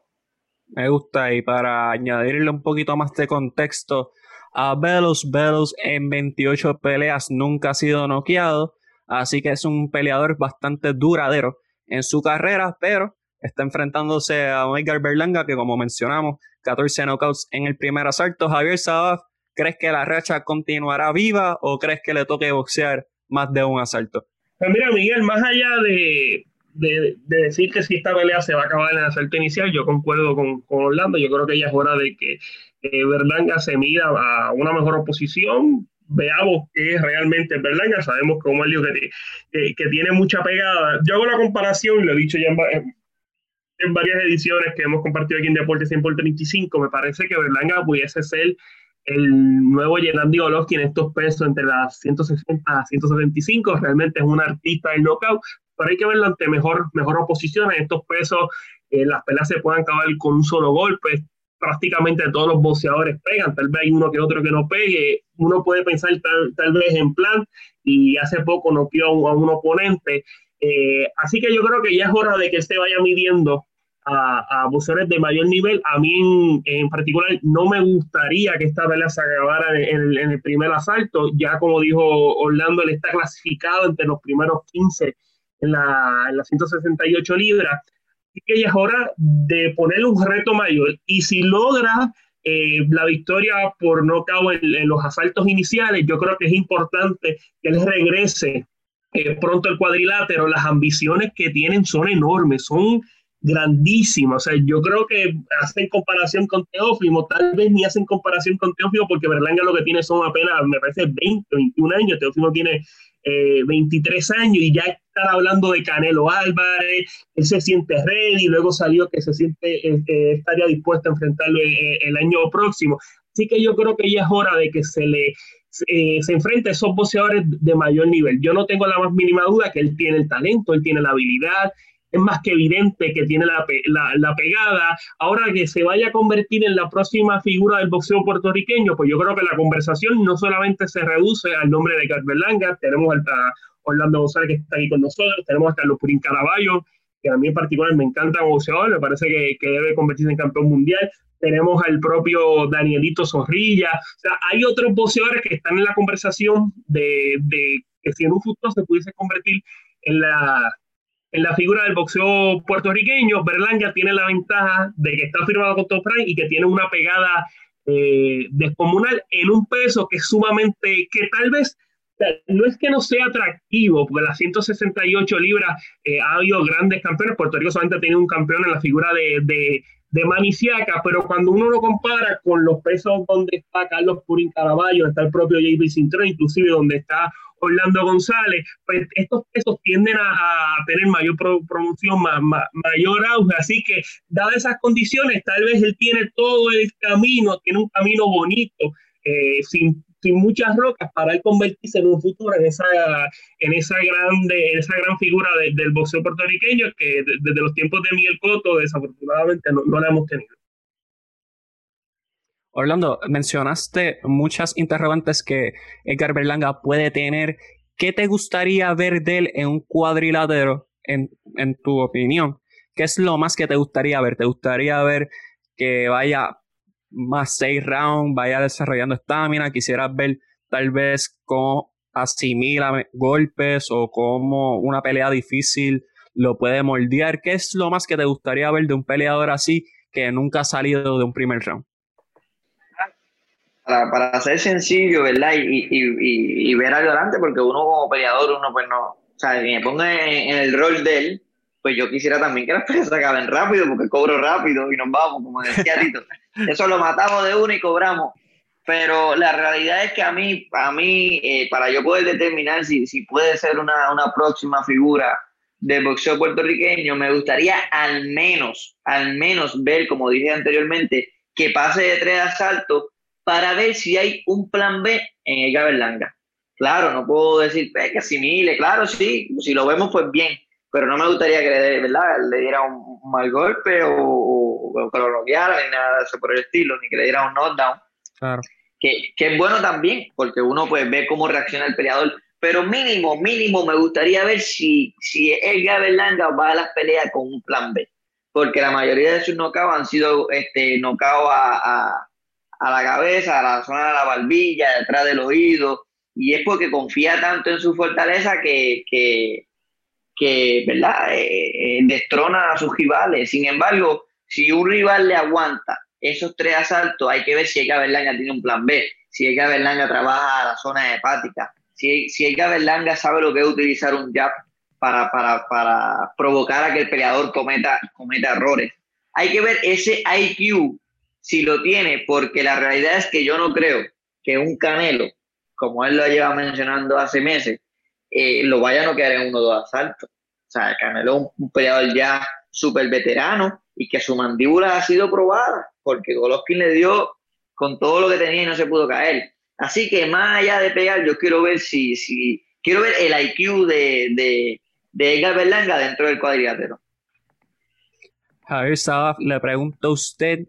Me gusta y para añadirle un poquito más de contexto a Velos, Velos en 28 peleas nunca ha sido noqueado, así que es un peleador bastante duradero en su carrera, pero está enfrentándose a Edgar Berlanga que como mencionamos, 14 knockouts en el primer asalto. Javier Sabaf ¿Crees que la racha continuará viva o crees que le toque boxear más de un asalto? Pues mira, Miguel, más allá de, decir que si esta pelea se va a acabar en el asalto inicial, yo concuerdo con, Orlando. Yo creo que ya es hora de que eh, Berlanga se mida a una mejor oposición. Veamos qué es realmente Berlanga. Sabemos, como él dijo, que, que, tiene mucha pegada. Yo hago la comparación, lo he dicho ya en, en varias ediciones que hemos compartido aquí en Deporte 100 por 35. Me parece que Berlanga pudiese ser el nuevo Gennady Golovkin en estos pesos entre las 160 a 175, realmente es un artista del knockout, pero hay que verlo ante mejor, mejor oposición en estos pesos, eh, las peleas se pueden acabar con un solo golpe, prácticamente todos los boxeadores pegan, tal vez hay uno que otro que no pegue, uno puede pensar tal, tal vez en plan, y hace poco noqueó a un, oponente, eh, así que yo creo que ya es hora de que se vaya midiendo a, a de mayor nivel. A mí en, particular no me gustaría que esta pelea se acabara en, el primer asalto. Ya como dijo Orlando, él está clasificado entre los primeros 15 en la, en 168 libras. Así que ya es hora de ponerle un reto mayor. Y si logra eh, la victoria por no cabo en, los asaltos iniciales, yo creo que es importante que él regrese eh, pronto el cuadrilátero. Las ambiciones que tienen son enormes, son grandísima. O sea, yo creo que hacen comparación con Teófimo, tal vez ni hacen comparación con Teófimo porque Berlanga lo que tiene son apenas, me parece, 20, 21 años. Teófimo tiene 23 eh, años y ya están hablando de Canelo Álvarez, él se siente ready, y luego salió que se siente, eh, eh, estaría dispuesto a enfrentarlo el, año próximo. Así que yo creo que ya es hora de que se le se enfrente a esos boxeadores de mayor nivel. Yo no tengo la más mínima duda que él tiene el talento, él tiene la habilidad, es más que evidente que tiene la, la, pegada. Ahora que se vaya a convertir en la próxima figura del boxeo puertorriqueño, pues yo creo que la conversación no solamente se reduce al nombre de Berlanga, tenemos a Orlando González que está aquí con nosotros, tenemos a Carlos Purín Caraballo, que a mí en particular me encanta boxeador, me parece que, que debe convertirse en campeón mundial. Tenemos al propio Danielito Zorrilla. O sea, hay otros boxeadores que están en la conversación de, de que si en un futuro se pudiese convertir en la, en la figura del boxeo puertorriqueño, Berlanga tiene la ventaja de que está firmado con Top Rank y que tiene una pegada eh, descomunal en un peso que es sumamente, que tal vez no es que no sea atractivo, porque las 168 libras eh, ha habido grandes campeones. Puerto Rico solamente ha un campeón en la figura de, de Maniciaca, pero cuando uno lo compara con los pesos donde está Carlos Purín Caraballo, está el propio JB Cintrón, inclusive donde está Orlando González, pues estos pesos tienden a, tener mayor promoción, mayor auge. Así que, dadas esas condiciones, tal vez él tiene todo el camino, tiene un camino bonito, eh, sin, muchas rocas para él convertirse en un futuro en esa, en esa, grande, esa gran figura del boxeo puertorriqueño que desde los tiempos de Miguel Cotto, desafortunadamente, no, no la hemos tenido. Orlando, mencionaste muchas interrogantes que Edgar Berlanga puede tener. ¿Qué te gustaría ver de él en un cuadrilátero, en, en tu opinión? ¿Qué es lo más que te gustaría ver? ¿Te gustaría ver que vaya más seis rounds, vaya desarrollando estamina? ¿Quisieras ver tal vez cómo asimila golpes o cómo una pelea difícil lo puede moldear? ¿Qué es lo más que te gustaría ver de un peleador así que nunca ha salido de un primer round? para, ser sencillo, ¿verdad? Y, y, y, ver algo adelante, porque uno como peleador, uno pues no, o sea, si me pongo en, el rol de él, pues yo quisiera también que las peleas se acaben rápido, porque cobro rápido y nos vamos, como decía Tito. (laughs) Eso lo matamos de uno y cobramos. Pero la realidad es que a mí, a mí eh, para yo poder determinar si, si puede ser una, una próxima figura del boxeo puertorriqueño, me gustaría al menos, al menos ver, como dije anteriormente, que pase de tres asaltos para ver si hay un plan B en el Berlanga. Claro, no puedo decir pues, que asimile, claro, sí, si lo vemos pues bien, pero no me gustaría que le, ¿verdad? le diera un, mal golpe o, que lo bloqueara ni nada de eso por el estilo, ni que le diera un knockdown. Claro. Que, que, es bueno también, porque uno pues ve cómo reacciona el peleador, pero mínimo, mínimo me gustaría ver si, si Edgar Berlanga va a las peleas con un plan B, porque la mayoría de sus knockouts han sido este, knockouts a a la cabeza, a la zona de la barbilla, detrás del oído, y es porque confía tanto en su fortaleza que, que, ¿verdad? Eh, eh, destrona a sus rivales. Sin embargo, si un rival le aguanta esos tres asaltos, hay que ver si Eka Berlanga tiene un plan B, si Eka Berlanga trabaja a la zona hepática, si, si Eka Berlanga sabe lo que es utilizar un jab para, para, para provocar a que el peleador cometa, cometa errores. Hay que ver ese IQ si lo tiene, porque la realidad es que yo no creo que un Canelo, como él lo lleva mencionando hace meses, eh, lo vaya a no quedar en uno o dos asaltos. O sea, Canelo es un, peleador ya súper veterano y que su mandíbula ha sido probada, porque Golovkin le dio con todo lo que tenía y no se pudo caer. Así que más allá de pegar, yo quiero ver si, si quiero ver el IQ de, de, de Edgar Berlanga dentro del cuadrilátero. Javier Sabaf le pregunto a usted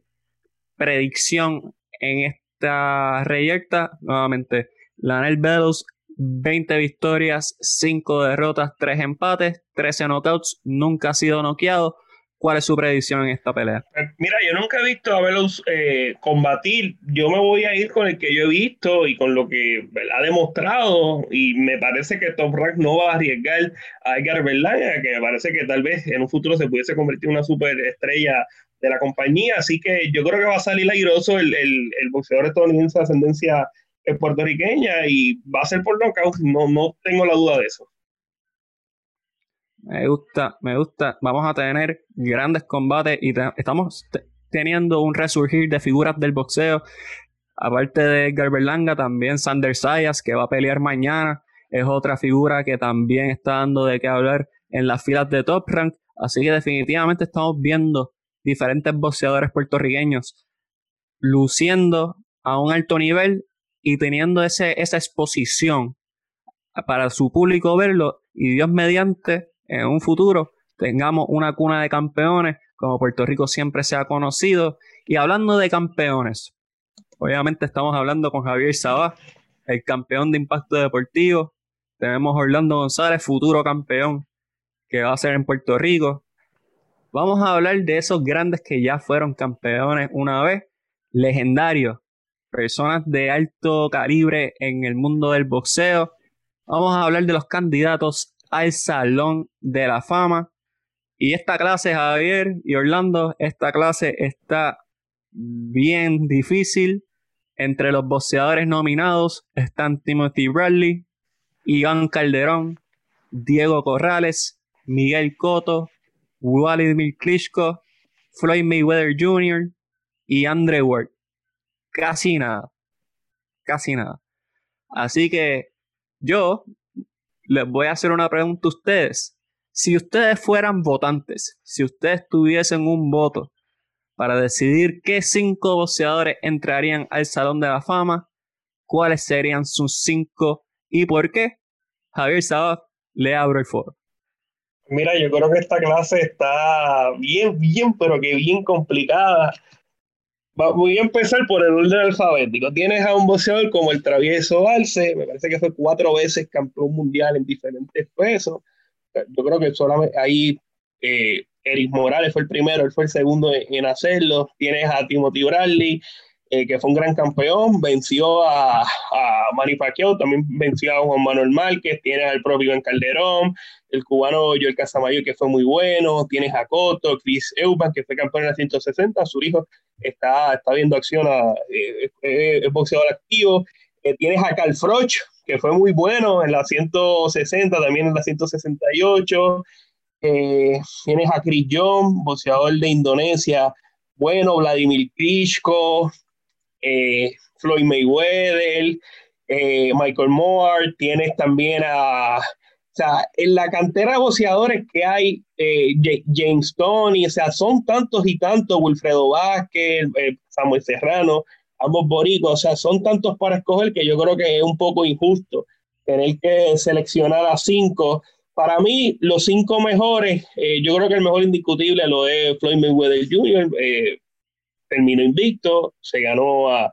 predicción en esta reyecta, nuevamente, Lanel Bellows, 20 victorias, 5 derrotas, 3 empates, 13 knockouts, nunca ha sido noqueado. ¿Cuál es su predicción en esta pelea? Eh, mira, yo nunca he visto a Bellows eh, combatir. Yo me voy a ir con el que yo he visto y con lo que ha demostrado. Y me parece que Top Rank no va a arriesgar a Edgar Berlanga, que me parece que tal vez en un futuro se pudiese convertir en una superestrella de la compañía. Así que yo creo que va a salir airoso el, el, el boxeador estadounidense de ascendencia puertorriqueña y va a ser por knockout. No, no tengo la duda de eso. Me gusta, me gusta. Vamos a tener grandes combates y estamos teniendo un resurgir de figuras del boxeo. Aparte de Edgar Berlanga, también Sander Sayas, que va a pelear mañana. Es otra figura que también está dando de qué hablar en las filas de Top Rank. Así que definitivamente estamos viendo diferentes boxeadores puertorriqueños luciendo a un alto nivel y teniendo ese, esa exposición para su público verlo y Dios mediante en un futuro tengamos una cuna de campeones, como Puerto Rico siempre se ha conocido. Y hablando de campeones, obviamente estamos hablando con Javier Sabá, el campeón de impacto deportivo. Tenemos Orlando González, futuro campeón, que va a ser en Puerto Rico. Vamos a hablar de esos grandes que ya fueron campeones una vez, legendarios, personas de alto calibre en el mundo del boxeo. Vamos a hablar de los candidatos al Salón de la Fama. Y esta clase, Javier y Orlando, esta clase está bien difícil. Entre los boxeadores nominados están Timothy Bradley, Iván Calderón, Diego Corrales, Miguel Cotto, Vladimir Klitschko, Floyd Mayweather Jr. y Andre Ward. Casi nada. Casi nada. Así que yo les voy a hacer una pregunta a ustedes. Si ustedes fueran votantes, si ustedes tuviesen un voto para decidir qué cinco boxeadores entrarían al Salón de la Fama, cuáles serían sus cinco y por qué. Javier Sabat, le abro el foro. Mira, yo creo que esta clase está bien, bien, pero que bien complicada. Voy a empezar por el orden alfabético. Tienes a un boxeador como el Travieso Arce, me parece que fue cuatro veces campeón mundial en diferentes pesos. Yo creo que solamente ahí eh, Eric Morales fue el primero, él fue el segundo en, hacerlo. Tienes a Timothy Bradley, eh, que fue un gran campeón, venció a, a Manny Pacquiao, también venció a Juan Manuel Márquez, tienes al propio Ben Calderón, el cubano Joel Casamayo, que fue muy bueno, tienes a Cotto, Chris Eubank, que fue campeón en la 160, su hijo está, está viendo acción, a, eh, eh, es boxeador activo, tienes a Carl Froch, que fue muy bueno en la 160, también en la 168, eh, tienes a Chris John, boxeador de Indonesia, bueno, Vladimir Klitschko, eh, Floyd Mayweather, eh, Michael Moore, tienes también a, o sea, en la cantera de boxeadores que hay, James Tony, o sea, son tantos y tantos, Wilfredo Vázquez, Samuel Serrano, ambos boricuas, o sea, son tantos para escoger que yo creo que es un poco injusto tener que seleccionar a cinco para mí, los cinco mejores, eh, yo creo que el mejor indiscutible lo es Floyd Mayweather Jr., eh, terminó invicto, se ganó a,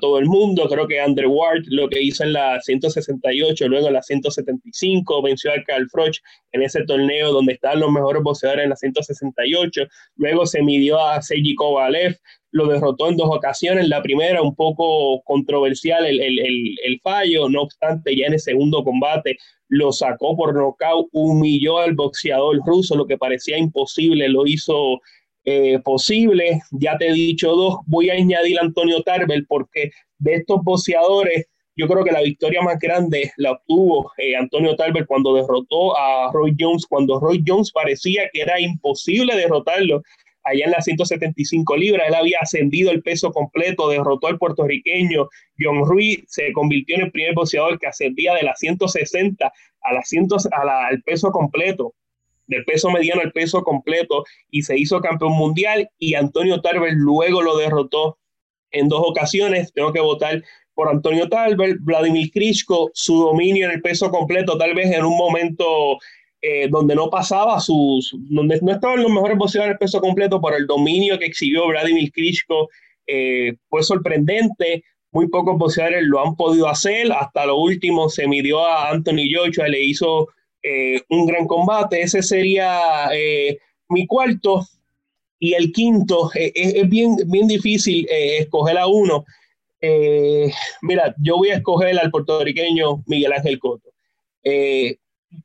todo el mundo. Creo que Andrew Ward lo que hizo en la 168, luego en la 175, venció a Carl Froch en ese torneo donde estaban los mejores boxeadores en la 168. Luego se midió a Sergi Kovalev, lo derrotó en dos ocasiones. La primera, un poco controversial el, el, fallo, no obstante, ya en el segundo combate lo sacó por nocaut, humilló al boxeador ruso, lo que parecía imposible, lo hizo eh, posible. Ya te he dicho dos, voy a añadir a Antonio Tarbel porque de estos boxeadores, yo creo que la victoria más grande la obtuvo eh, Antonio Tarbel cuando derrotó a Roy Jones, cuando Roy Jones parecía que era imposible derrotarlo allá en las 175 libras. Él había ascendido el peso completo, derrotó al puertorriqueño John Ruiz, se convirtió en el primer boxeador que ascendía de las 160 a las 100, a al peso completo, del peso mediano al peso completo, y se hizo campeón mundial. Y Antonio Tarver luego lo derrotó en dos ocasiones. Tengo que votar por Antonio Tarver, Vladimir Klitschko, su dominio en el peso completo, tal vez en un momento eh, donde no pasaba sus, donde no estaban los mejores boxeadores el peso completo, por el dominio que exhibió Vladimir Klitschko eh, fue sorprendente. Muy pocos boxeadores lo han podido hacer. Hasta lo último se midió a Anthony Joshua, le hizo eh, un gran combate. Ese sería mi cuarto. Y el quinto, es bien, bien difícil escoger a uno. mira, yo voy a escoger al puertorriqueño Miguel Ángel Coto.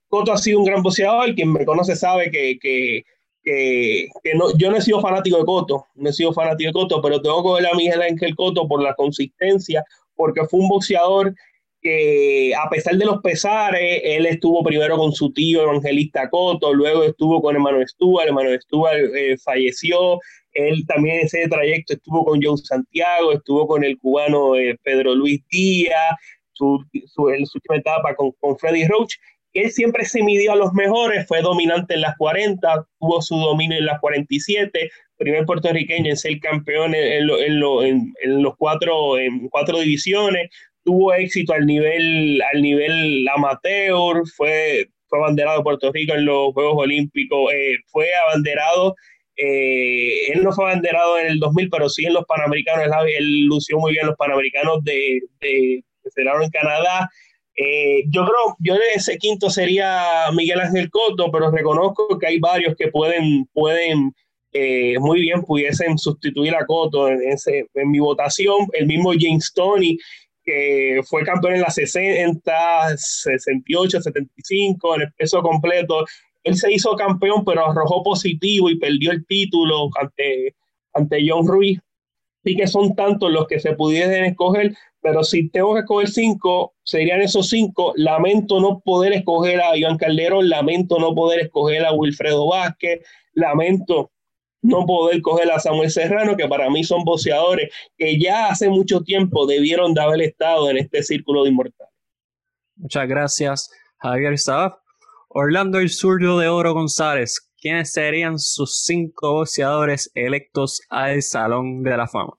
Coto ha sido un gran boxeador, quien me conoce sabe que, que, que, no, yo no he sido fanático de Coto, no he sido fanático de Coto, pero tengo que ver a Miguel Ángel Coto por la consistencia, porque fue un boxeador que a pesar de los pesares, él estuvo primero con su tío Evangelista Coto, luego estuvo con hermano Stuart, hermano Stuart eh, falleció, él también en ese trayecto estuvo con Joe Santiago, estuvo con el cubano eh, Pedro Luis Díaz, su, su, en su última etapa con, con Freddy Roach, él siempre se midió a los mejores, fue dominante en las 40, tuvo su dominio en las 47, primer puertorriqueño en ser campeón en, los cuatro, en cuatro divisiones, tuvo éxito al nivel, al nivel amateur, fue, fue abanderado de Puerto Rico en los Juegos Olímpicos, eh, fue abanderado, eh, él no fue abanderado en el 2000, pero sí en los Panamericanos, él, lució muy bien los Panamericanos de, de, que en Canadá. yo creo, yo ese quinto sería Miguel Ángel Cotto, pero reconozco que hay varios que pueden, pueden muy bien pudiesen sustituir a Cotto en, ese, en mi votación. El mismo James Tony, que fue campeón en la 60, 68, 75, en el peso completo. Él se hizo campeón, pero arrojó positivo y perdió el título ante, ante John Ruiz. Así que son tantos los que se pudiesen escoger, pero si tengo que escoger cinco, serían esos cinco. Lamento no poder escoger a Iván Calderón, lamento no poder escoger a Wilfredo Vázquez, lamento no poder coger a Samuel Serrano, que para mí son boxeadores que ya hace mucho tiempo debieron de haber estado en este círculo de inmortales. Muchas gracias, Javier Saab. Orlando el Zurdo de Oro González, ¿quiénes serían sus cinco boxeadores electos al Salón de la Fama?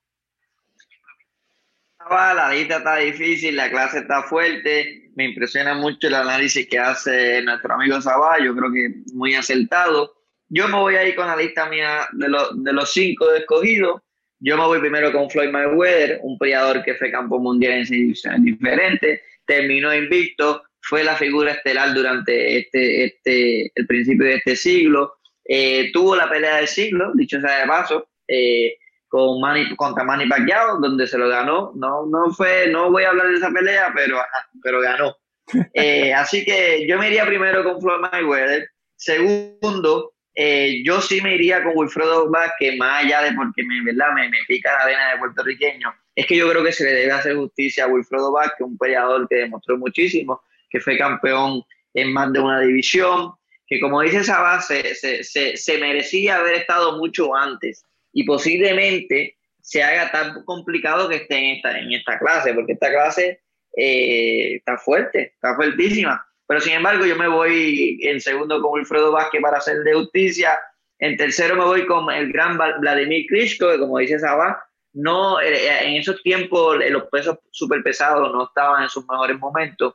La lista está difícil, la clase está fuerte. Me impresiona mucho el análisis que hace nuestro amigo Sabá. Yo creo que muy acertado. Yo me voy a ir con la lista mía de, de los cinco escogidos. Yo me voy primero con Floyd Mayweather, un peleador que fue campo mundial en seis diferentes, terminó invicto, fue la figura estelar durante este, este, el principio de este siglo. Eh, tuvo la pelea del siglo, dicho sea de paso, eh, con Manny, contra Manny Pacquiao, donde se lo ganó. No, no fue, no voy a hablar de esa pelea, pero, pero ganó. (laughs) Eh, así que yo me iría primero con Floyd Mayweather. Segundo, eh, yo sí me iría con Wilfredo Vázquez, más allá de porque me, ¿verdad? Me, me, pica la vena de puertorriqueño. Es que yo creo que se le debe hacer justicia a Wilfredo Vázquez, un peleador que demostró muchísimo, que fue campeón en más de una división, que como dice Sabá, se, se, se, merecía haber estado mucho antes y posiblemente se haga tan complicado que esté en esta, en esta clase, porque esta clase eh, está fuerte, está fuertísima. Pero sin embargo, yo me voy en segundo con Wilfredo Vázquez para hacer de justicia. En tercero me voy con el gran Vladimir Klitschko, que como dice Sabá, no, eh, eh, en esos tiempos eh, los pesos super pesados no estaban en sus mejores momentos.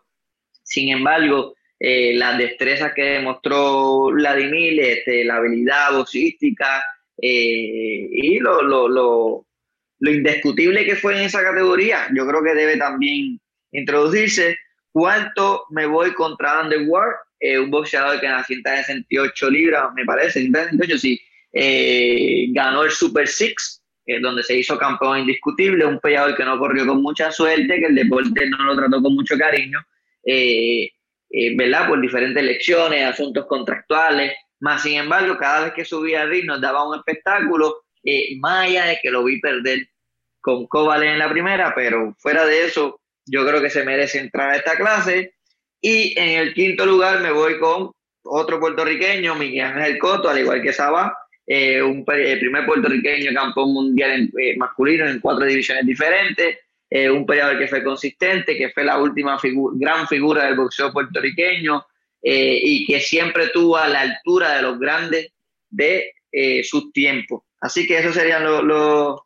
Sin embargo, las destrezas que demostró Vladimir, este, la habilidad boxística y lo, lo, lo, lo indiscutible que fue en esa categoría, yo creo que debe también introducirse. Cuarto, me voy contra Underworld, eh, un boxeador que en las 168 libras, me parece, 168, sí, eh, ganó el Super Six, donde se hizo campeón indiscutible, un peleador que no corrió con mucha suerte, que el deporte no lo trató con mucho cariño, eh, ¿verdad? Por diferentes elecciones, asuntos contractuales, más sin embargo, cada vez que subía al ring nos daba un espectáculo, más allá de que lo vi perder con Kovalev en la primera, pero fuera de eso, yo creo que se merece entrar a esta clase. Y en el quinto lugar me voy con otro puertorriqueño, Miguel Ángel Coto, al igual que Saba, eh, un el primer puertorriqueño campeón mundial en, eh, masculino en cuatro divisiones diferentes, eh, un peleador que fue consistente, que fue la última gran figura del boxeo puertorriqueño y que siempre tuvo a la altura de los grandes de sus tiempos. Así que esos serían los,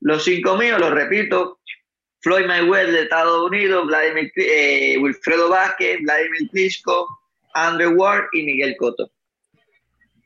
los cinco míos, los repito, Floyd Mayweather de Estados Unidos, Vladimir, eh, Wilfredo Vázquez, Vladimir Klitschko, Andrew Ward y Miguel Cotto.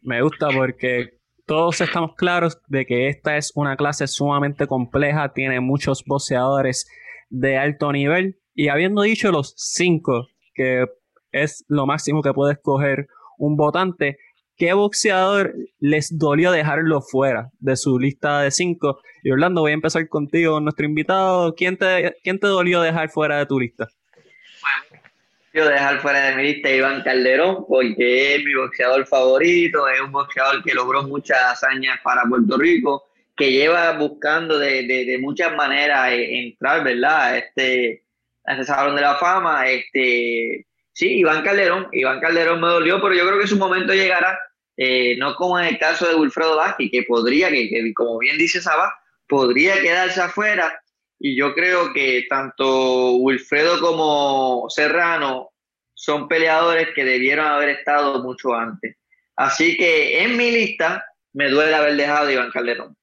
Me gusta porque todos estamos claros de que esta es una clase sumamente compleja, tiene muchos boxeadores de alto nivel y habiendo dicho los cinco, que es lo máximo que puede escoger un votante, ¿qué boxeador les dolió dejarlo fuera de su lista de cinco? Y Orlando, voy a empezar contigo, nuestro invitado. ¿Quién te, quién te dolió dejar fuera de tu lista? Bueno, yo dejar fuera de mi lista Iván Calderón, porque es mi boxeador favorito, es un boxeador que logró muchas hazañas para Puerto Rico, que lleva buscando de, de, muchas maneras entrar, ¿verdad? A este, a este Salón de la Fama. Este, sí, Iván Calderón, Iván Calderón me dolió, pero yo creo que su momento llegará eh, no como en el caso de Wilfredo Vázquez, que podría, que, como bien dice Saba, podría quedarse afuera. Y yo creo que tanto Wilfredo como Serrano son peleadores que debieron haber estado mucho antes. Así que en mi lista me duele haber dejado a Iván Calderón.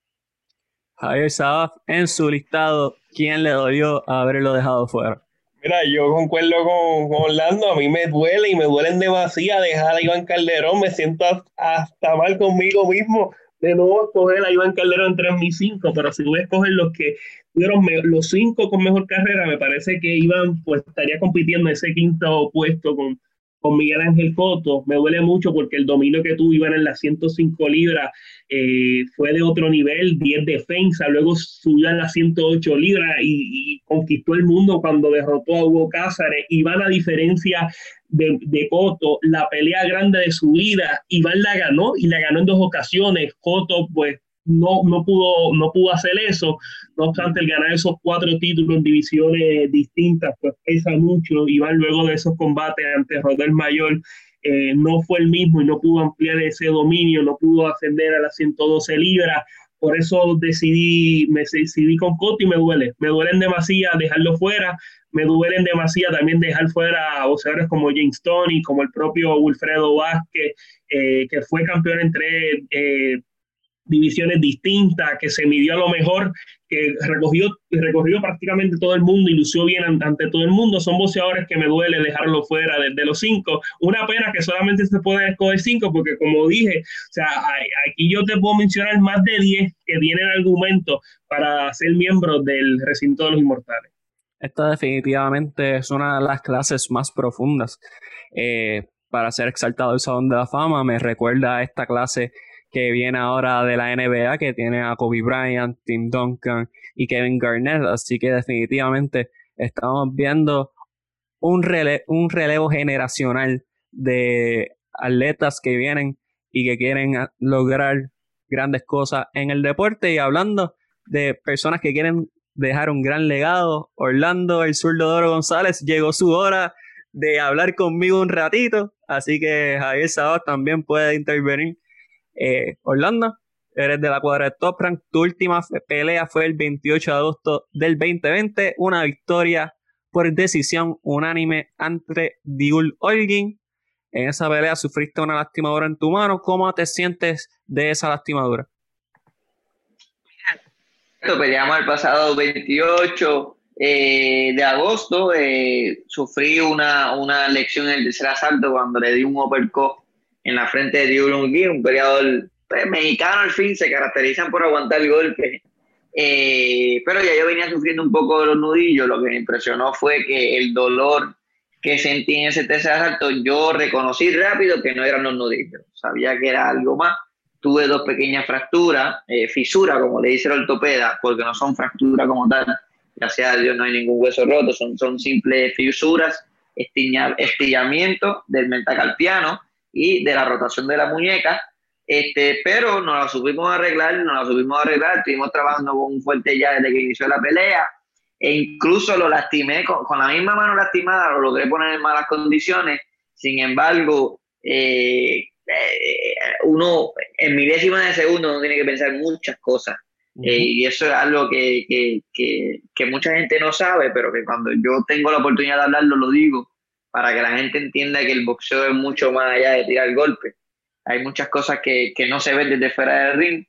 Javier Sabaf, en su listado, ¿quién le dolió haberlo dejado fuera? Mira, yo concuerdo con, Orlando, a mí me duele y me duelen demasiado dejar a Iván Calderón, me siento hasta mal conmigo mismo de nuevo escoger a Iván Calderón entre mis cinco, pero si voy a escoger los que tuvieron los cinco con mejor carrera, me parece que Iván pues estaría compitiendo ese quinto puesto con, con Miguel Ángel Coto. Me duele mucho porque el dominio que tuvo Iván en las 105 libras eh, fue de otro nivel, 10 defensa, luego subió a las 108 libras y, conquistó el mundo cuando derrotó a Hugo Cázares. Iván, a diferencia de, de, Coto, la pelea grande de su vida, Iván la ganó y la ganó en dos ocasiones. Coto, pues, no, no, pudo, no pudo hacer eso. No obstante, el ganar esos cuatro títulos en divisiones distintas, pues pesa mucho. Iván luego de esos combates ante Rodel Mayor eh, no fue el mismo y no pudo ampliar ese dominio, no pudo ascender a las 112 libras. Por eso decidí, me decidí con Coto y me duele. Me duelen demasiado dejarlo fuera. Me duelen demasiado también dejar fuera a boxeadores como James Tony, como el propio Wilfredo Vázquez, eh, que fue campeón entre eh, divisiones distintas, que se midió a lo mejor, que recogió, recorrió prácticamente todo el mundo y lució bien ante todo el mundo. Son boxeadores que me duele dejarlo fuera de, los cinco. Una pena que solamente se pueden escoger cinco, porque como dije, o sea, aquí yo te puedo mencionar más de diez que tienen argumento para ser miembros del recinto de los inmortales. Esta definitivamente es una de las clases más profundas. Eh, para ser exaltado el Salón de la Fama, me recuerda a esta clase que viene ahora de la NBA, que tiene a Kobe Bryant, Tim Duncan y Kevin Garnett. Así que definitivamente estamos viendo un, relevo generacional de atletas que vienen y que quieren lograr grandes cosas en el deporte. Y hablando de personas que quieren dejar un gran legado, Orlando, el zurdo Doro González, llegó su hora de hablar conmigo un ratito. Así que Javier Sabat también puede intervenir eh, Orlando, eres de la cuadra de Top Rank. Tu última pelea fue el 28 de agosto del 2020. Una victoria por decisión unánime ante Diul Olgin. En esa pelea sufriste una lastimadura en tu mano. ¿Cómo te sientes de esa lastimadura? Peleamos el pasado 28 eh, de agosto. Eh, sufrí una, una lección en el tercer asalto cuando le di un uppercut en la frente de Diego un peleador pues, mexicano al fin, se caracterizan por aguantar el golpe. Eh, pero ya yo venía sufriendo un poco de los nudillos, lo que me impresionó fue que el dolor que sentí en ese tercer asalto, yo reconocí rápido que no eran los nudillos, sabía que era algo más. Tuve dos pequeñas fracturas, eh, fisuras, como le dice el ortopeda, porque no son fracturas como tal, gracias a Dios no hay ningún hueso roto, son, son simples fisuras, estillamiento del metacarpiano y de la rotación de la muñeca, este, pero nos la supimos arreglar, nos la supimos arreglar, estuvimos trabajando con un fuerte ya desde que inició la pelea, e incluso lo lastimé, con, la misma mano lastimada, lo logré poner en malas condiciones, sin embargo, eh, eh, uno en milésima de segundo no tiene que pensar muchas cosas. Eh, y eso es algo que, que, que, que, mucha gente no sabe, pero que cuando yo tengo la oportunidad de hablarlo, lo digo para que la gente entienda que el boxeo es mucho más allá de tirar golpes. Hay muchas cosas que, no se ven desde fuera del ring.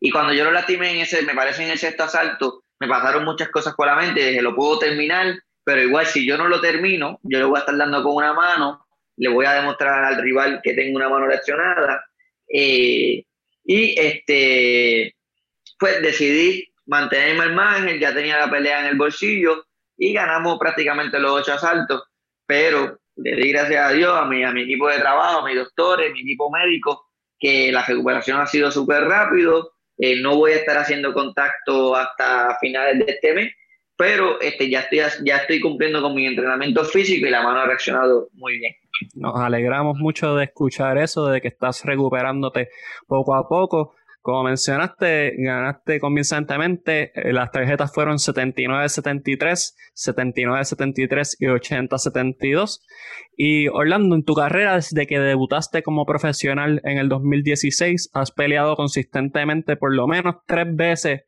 Y cuando yo lo lastimé en ese, me parece en el sexto asalto, me pasaron muchas cosas por la mente, dije, lo puedo terminar, pero igual si yo no lo termino, yo le voy a estar dando con una mano, le voy a demostrar al rival que tengo una mano reaccionada. Eh, y este, pues decidí mantenerme al margen, ya tenía la pelea en el bolsillo y ganamos prácticamente los ocho asaltos pero le di gracias a Dios, a mi, a mi equipo de trabajo, a mis doctores, mi equipo médico, que la recuperación ha sido súper rápido. Eh, no voy a estar haciendo contacto hasta finales de este mes, pero este, ya, estoy, ya estoy cumpliendo con mi entrenamiento físico y la mano ha reaccionado muy bien. Nos alegramos mucho de escuchar eso, de que estás recuperándote poco a poco. Como mencionaste, ganaste convincentemente. Eh, las tarjetas fueron 79-73, 79-73 y 80-72. Y Orlando, en tu carrera, desde que debutaste como profesional en el 2016, has peleado consistentemente por lo menos tres veces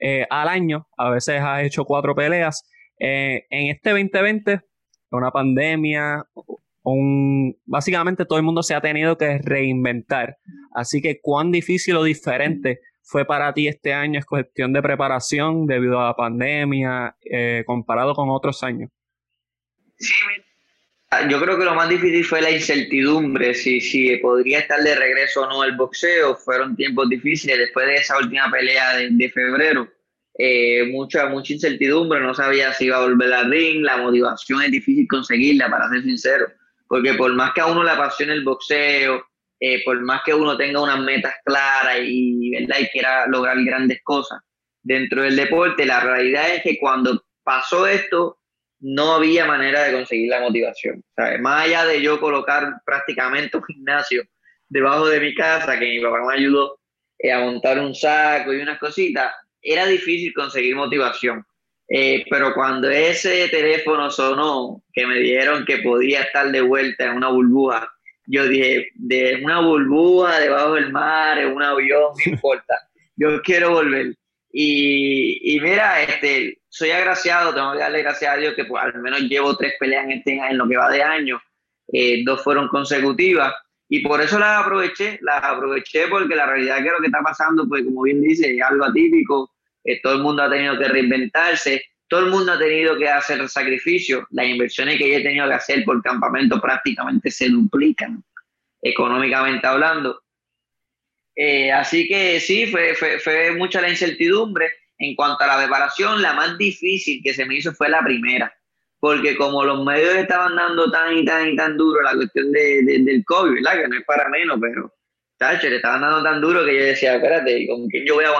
eh, al año. A veces has hecho cuatro peleas. Eh, en este 2020, una pandemia, básicamente todo el mundo se ha tenido que reinventar. Así que cuán difícil o diferente fue para ti este año? ¿Es cuestión de preparación debido a la pandemia eh, comparado con otros años? Sí, yo creo que lo más difícil fue la incertidumbre, si, si podría estar de regreso o no el boxeo. Fueron tiempos difíciles después de esa última pelea de, febrero. Eh, mucha, mucha incertidumbre, no sabía si iba a volver al ring, la motivación es difícil conseguirla, para ser sincero, porque por más que a uno le apasione el boxeo, eh, por más que uno tenga unas metas claras y, ¿verdad? y quiera lograr grandes cosas dentro del deporte, la realidad es que cuando pasó esto, no había manera de conseguir la motivación. Más allá de yo colocar prácticamente un gimnasio debajo de mi casa, que mi papá me ayudó eh, a montar un saco y unas cositas, era difícil conseguir motivación. Eh, pero cuando ese teléfono sonó, que me dijeron que podía estar de vuelta en una burbuja, yo dije, de una burbuja debajo del mar, en un avión, no (laughs) importa, yo quiero volver. Y, y, mira, este, soy agraciado, tengo que darle gracias a Dios que pues, al menos llevo tres peleas en, este, en lo que va de año, eh, dos fueron consecutivas, y por eso las aproveché, las aproveché porque la realidad es que lo que está pasando, pues como bien dice, es algo atípico, eh, todo el mundo ha tenido que reinventarse, todo el mundo ha tenido que hacer sacrificios, las inversiones que yo he tenido que hacer por campamento prácticamente se duplican, económicamente hablando. Eh, así que sí, fue, fue, mucha la incertidumbre. En cuanto a la preparación, la más difícil que se me hizo fue la primera, porque como los medios estaban dando tan y tan y tan duro la cuestión de, del COVID, ¿verdad? Que no es para menos, pero, le estaban dando tan duro que yo decía, espérate, ¿con quién yo voy a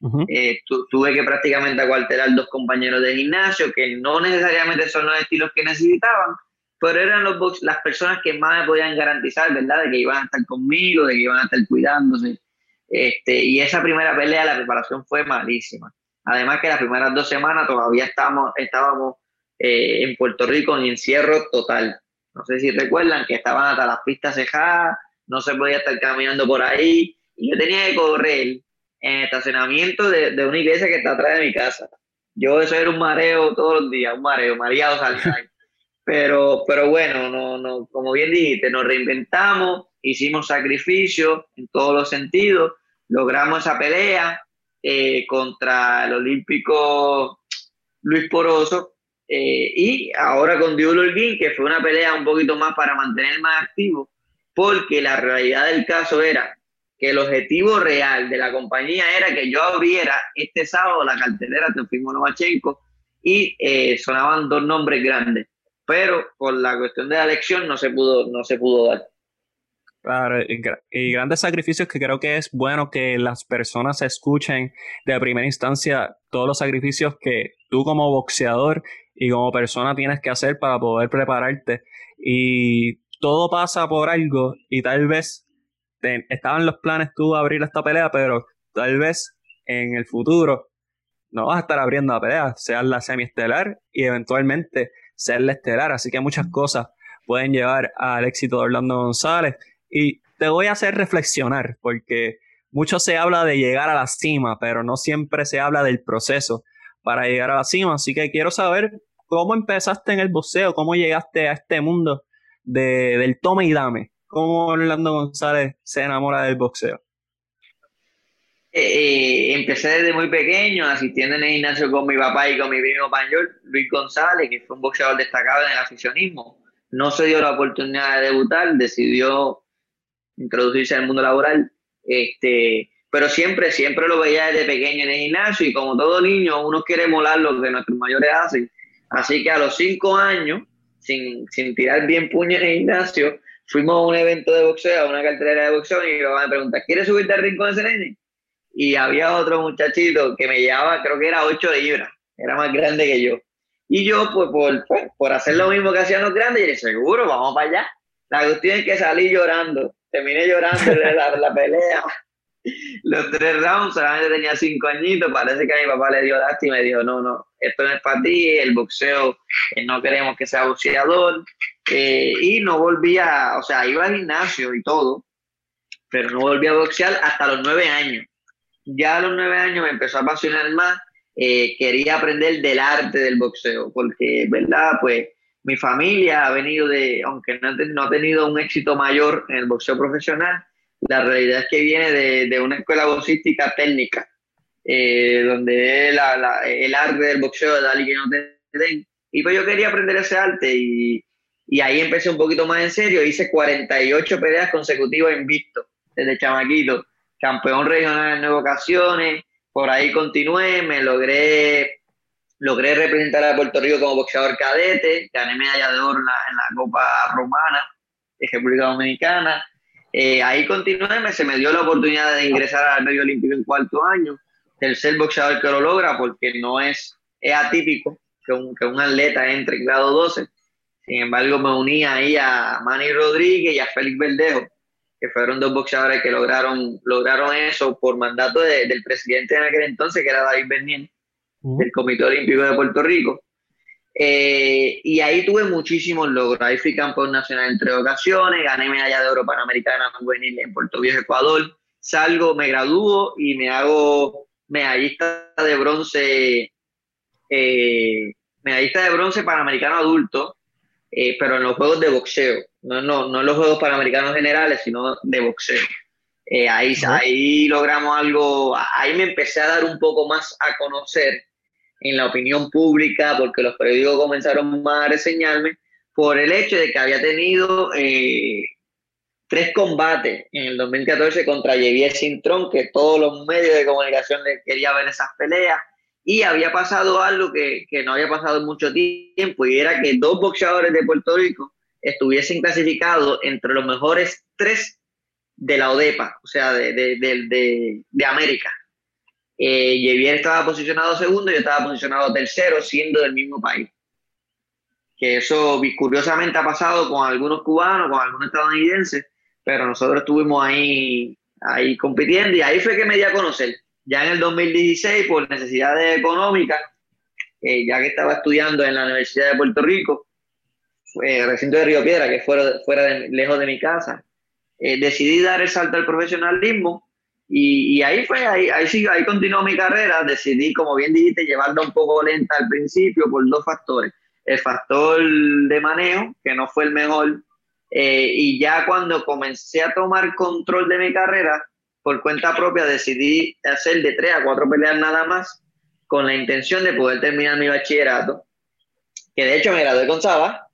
aguantar? Eh, tuve que prácticamente acuartelar dos compañeros de gimnasio que no necesariamente son los estilos que necesitaban, pero eran los las personas que más me podían garantizar, ¿verdad? De que iban a estar conmigo, de que iban a estar cuidándose. Este, y esa primera pelea, la preparación fue malísima. Además que las primeras dos semanas todavía estábamos, estábamos eh, en Puerto Rico en encierro total. No sé si recuerdan que estaban hasta las pistas cejadas, no se podía estar caminando por ahí. Y yo tenía que correr en el estacionamiento de, de una iglesia que está atrás de mi casa. Yo eso era un mareo todos los días, un mareo, mareado saltar. (laughs) Pero, pero bueno, no, no, como bien dijiste, nos reinventamos, hicimos sacrificios en todos los sentidos, logramos esa pelea eh, contra el olímpico Luis Poroso eh, y ahora con Diulo Holguín, que fue una pelea un poquito más para mantener más activo, porque la realidad del caso era que el objetivo real de la compañía era que yo abriera este sábado la cartelera Teofimo Novachenko y eh, sonaban dos nombres grandes pero por la cuestión de la elección no se pudo, no se pudo dar. Claro, y, grandes sacrificios que creo que es bueno que las personas escuchen de primera instancia todos los sacrificios que tú como boxeador y como persona tienes que hacer para poder prepararte. Y todo pasa por algo y tal vez estaban los planes tú abrir esta pelea, pero tal vez en el futuro no vas a estar abriendo la pelea, sea la semiestelar y eventualmente ser la estelar. Así que muchas cosas pueden llevar al éxito de Orlando González. Y te voy a hacer reflexionar, porque mucho se habla de llegar a la cima, pero no siempre se habla del proceso para llegar a la cima. Así que quiero saber cómo empezaste en el boxeo, cómo llegaste a este mundo de, del tome y dame. ¿Cómo Orlando González se enamora del boxeo? Eh, empecé desde muy pequeño asistiendo en el gimnasio con mi papá y con mi primo español, Luis González, que fue un boxeador destacado en el aficionismo. No se dio la oportunidad de debutar, decidió introducirse al mundo laboral, este, pero siempre, siempre lo veía desde pequeño en el gimnasio y como todo niño uno quiere molar lo que nuestros mayores hacen. Así que a los cinco años, sin, sin tirar bien puño en el gimnasio, fuimos a un evento de boxeo, a una cartelera de boxeo y mi papá me pregunta, ¿quieres subirte al rincón de ese nene? y había otro muchachito que me llevaba, creo que era 8 libras, era más grande que yo. Y yo, pues, por, pues, por hacer lo mismo que hacían los grandes, dije, seguro, vamos para allá. La cuestión es que salí llorando, terminé llorando en la, la pelea. Los tres rounds, solamente tenía cinco añitos, parece que a mi papá le dio lástima y me dijo, no, no, esto no es para ti, el boxeo, eh, no queremos que sea boxeador. Eh, y no volvía, o sea, iba al gimnasio y todo, pero no volví a boxear hasta los nueve años ya a los nueve años me empezó a apasionar más, eh, quería aprender del arte del boxeo, porque, ¿verdad? Pues mi familia ha venido de, aunque no, ha tenido un éxito mayor en el boxeo profesional, La realidad es que viene de, una escuela boxística técnica, eh, donde la, la, el arte del boxeo de Dali que no te den. Y pues yo quería aprender ese arte y, y ahí empecé un poquito más en serio. Hice 48 peleas consecutivas invicto desde chamaquito. Campeón regional en nueve ocasiones. Por ahí continué, me logré, logré representar a Puerto Rico como boxeador cadete. Gané medalla de oro en la, en la Copa Romana de República Dominicana. Eh, ahí continué, me, se me dio la oportunidad de ingresar al medio olímpico en cuarto año. Tercer boxeador que lo logra porque no es, es atípico que un, que un atleta entre en grado 12. Sin embargo, me uní ahí a Manny Rodríguez y a Félix Verdejo, que fueron dos boxeadores que lograron, lograron eso por mandato del presidente en aquel entonces, que era David Bernier, del Comité Olímpico de Puerto Rico. Eh, y ahí tuve muchísimos logros. Ahí fui campeón nacional en tres ocasiones, gané medalla de oro panamericana juvenil en Puerto Viejo, Ecuador. Salgo, me gradúo y me hago medallista de bronce, eh, medallista de bronce panamericano adulto, eh, pero en los juegos de boxeo, no, no, no en los juegos panamericanos generales, sino de boxeo. ahí, ahí logramos algo, ahí me empecé a dar un poco más a conocer en la opinión pública, porque los periódicos comenzaron más a reseñarme, por el hecho de que había tenido eh, tres combates en el 2014 contra Javier Cintrón, que todos los medios de comunicación le querían ver esas peleas, y había pasado algo que, que no había pasado en mucho tiempo, y era que dos boxeadores de Puerto Rico estuviesen clasificados entre los mejores tres de la ODEPA, o sea, de, de, de, de América eh, estaba posicionado segundo y yo estaba posicionado tercero, siendo del mismo país. Que eso curiosamente ha pasado con algunos cubanos, con algunos estadounidenses, pero nosotros estuvimos ahí, ahí compitiendo y ahí fue que me di a conocer. Ya en el 2016, por necesidades económicas, eh, ya que estaba estudiando en la Universidad de Puerto Rico, eh, recinto de Río Piedra, que fuera, fuera de, lejos de mi casa, eh, decidí dar el salto al profesionalismo y, ahí fue, ahí, ahí, sí, ahí continuó mi carrera. Decidí, como bien dijiste, llevarla un poco lenta al principio por dos factores. El factor de manejo, que no fue el mejor, eh, y ya cuando comencé a tomar control de mi carrera, por cuenta propia decidí hacer de tres a cuatro peleas nada más, con la intención de poder terminar mi bachillerato, que de hecho me gradué con Saba.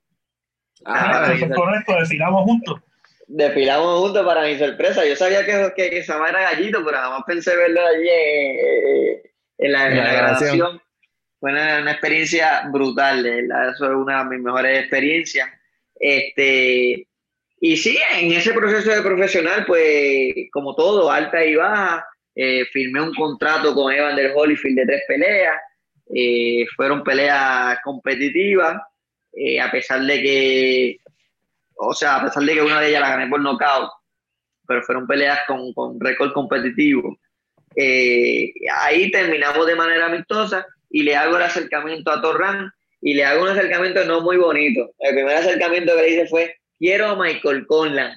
Ah, eso es correcto, decidamos juntos desfilamos juntos para mi sorpresa. Yo sabía que, que, que Sama era gallito, pero jamás pensé verlo allí en, la, grabación. Fue una, experiencia brutal, Eso es una de mis mejores experiencias. Este, y sí, en ese proceso de profesional, pues como todo, alta y baja, eh, firmé un contrato con Evander Holyfield de tres peleas. Eh, fueron peleas competitivas, eh, a pesar de que o sea, a pesar de que una de ellas la gané por nocaut, pero fueron peleas con, con récord competitivo. Eh, ahí terminamos de manera amistosa y le hago el acercamiento a Torran y le hago un acercamiento no muy bonito. El primer acercamiento que le hice fue, quiero a Michael Conlan.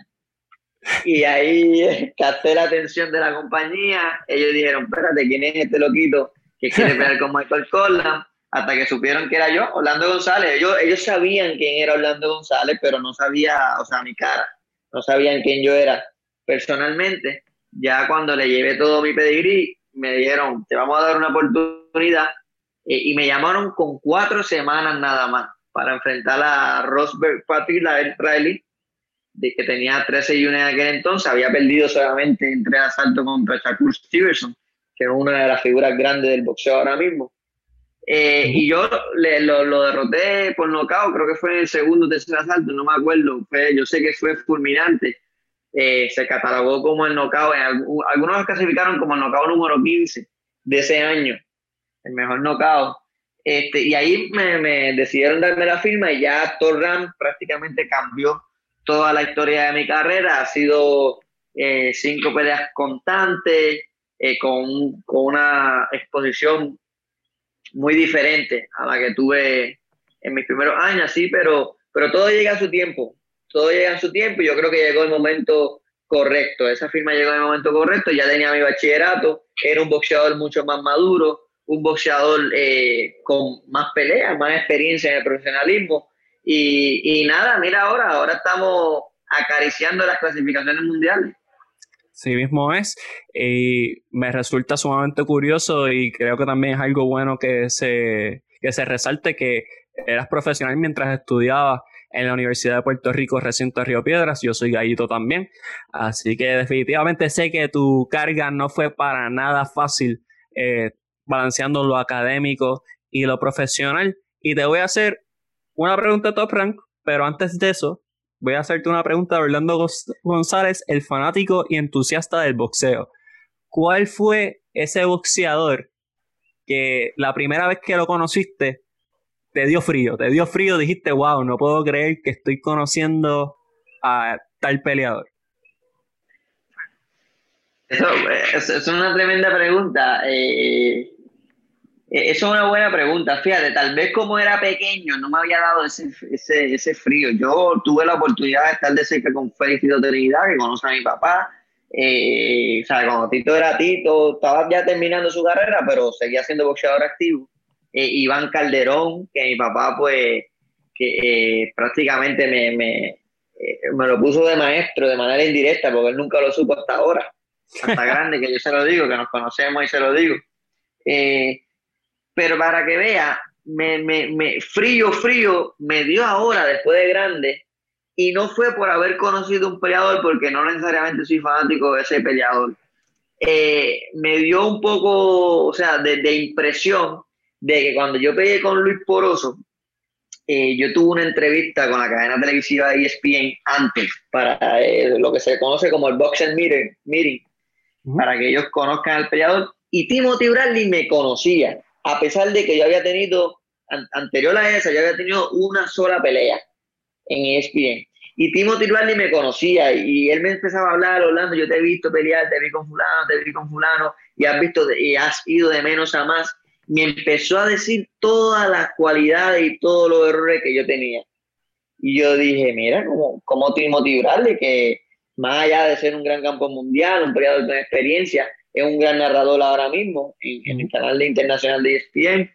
Y ahí (laughs) capté la atención de la compañía. Ellos dijeron, espérate, ¿quién es este loquito que quiere pelear con Michael Conlan? hasta que supieron que era yo, Orlando González. Ellos, ellos sabían quién era Orlando González, pero no sabía, o sea, mi cara, no sabían quién yo era personalmente. Ya cuando le llevé todo mi pedigrí, me dijeron, te vamos a dar una oportunidad. Eh, y me llamaron con cuatro semanas nada más para enfrentar a Rosberg Patrick Riley, de que tenía 13 y 1 en aquel entonces, había perdido solamente en tres asaltos contra Shakur Stevenson, que es una de las figuras grandes del boxeo ahora mismo. Eh, y yo le, lo, lo, derroté por nocao, creo que fue en el segundo o tercer asalto, no me acuerdo. Fue, yo sé que fue fulminante. Eh, se catalogó como el nocao. algunos lo clasificaron como el nocao número 15 de ese año, el mejor nocao. Este, y ahí me, decidieron darme la firma y ya Torran prácticamente cambió toda la historia de mi carrera. Ha sido eh, cinco peleas constantes, con, con una exposición muy diferente a la que tuve en mis primeros años, sí, pero, pero todo llega a su tiempo, todo llega a su tiempo y yo creo que llegó el momento correcto, esa firma llegó en el momento correcto, ya tenía mi bachillerato, era un boxeador mucho más maduro, un boxeador eh, con más peleas, más experiencia en el profesionalismo y, y nada, mira ahora, ahora estamos acariciando las clasificaciones mundiales. Sí mismo es. Y me resulta sumamente curioso y creo que también es algo bueno que se, que se resalte que eras profesional mientras estudiabas en la Universidad de Puerto Rico, recinto de Río Piedras. Yo soy gallito también. Así que definitivamente sé que tu carga no fue para nada fácil eh, balanceando lo académico y lo profesional. Y te voy a hacer una pregunta, Top Rank, pero antes de eso, voy a hacerte una pregunta a Orlando González, el fanático y entusiasta del boxeo. ¿Cuál fue ese boxeador que la primera vez que lo conociste te dio frío? Te dio frío, dijiste, wow, no puedo creer que estoy conociendo a tal peleador. Eso, es una tremenda pregunta. Eh, eso es una buena pregunta. Fíjate, tal vez como era pequeño no me había dado ese, ese, ese frío. Yo tuve la oportunidad de estar de cerca con Félix Tito Trinidad, que conoce a mi papá. Eh, o sea, cuando Tito era Tito, estaba ya terminando su carrera, pero seguía siendo boxeador activo. Eh, Iván Calderón, que mi papá, pues, que eh, prácticamente me, me, me lo puso de maestro de manera indirecta, porque él nunca lo supo hasta ahora. Hasta (laughs) grande, que yo se lo digo, que nos conocemos y se lo digo. Eh, pero para que vea, me, me, me, frío, frío, me dio ahora después de grande, y no fue por haber conocido un peleador, porque no necesariamente soy fanático de ese peleador. Eh, me dio un poco, o sea, de, impresión de que cuando yo peleé con Luis Poroso, eh, yo tuve una entrevista con la cadena televisiva ESPN antes, para eh, lo que se conoce como el Boxing Meeting, meeting para que ellos conozcan al peleador, y Timothy Bradley me conocía a pesar de que yo había tenido, anterior a esa, yo había tenido una sola pelea en ESPN. Y Timothy Bradley me conocía y él me empezaba a hablar, Orlando, yo te he visto pelear, te vi con fulano, te vi con fulano, y has visto y has ido de menos a más. Me empezó a decir todas las cualidades y todos los errores que yo tenía. Y yo dije, mira, como, como Timothy Bradley, que más allá de ser un gran campo mundial, un peleador con experiencia, es un gran narrador ahora mismo en, el canal de internacional de ESPN,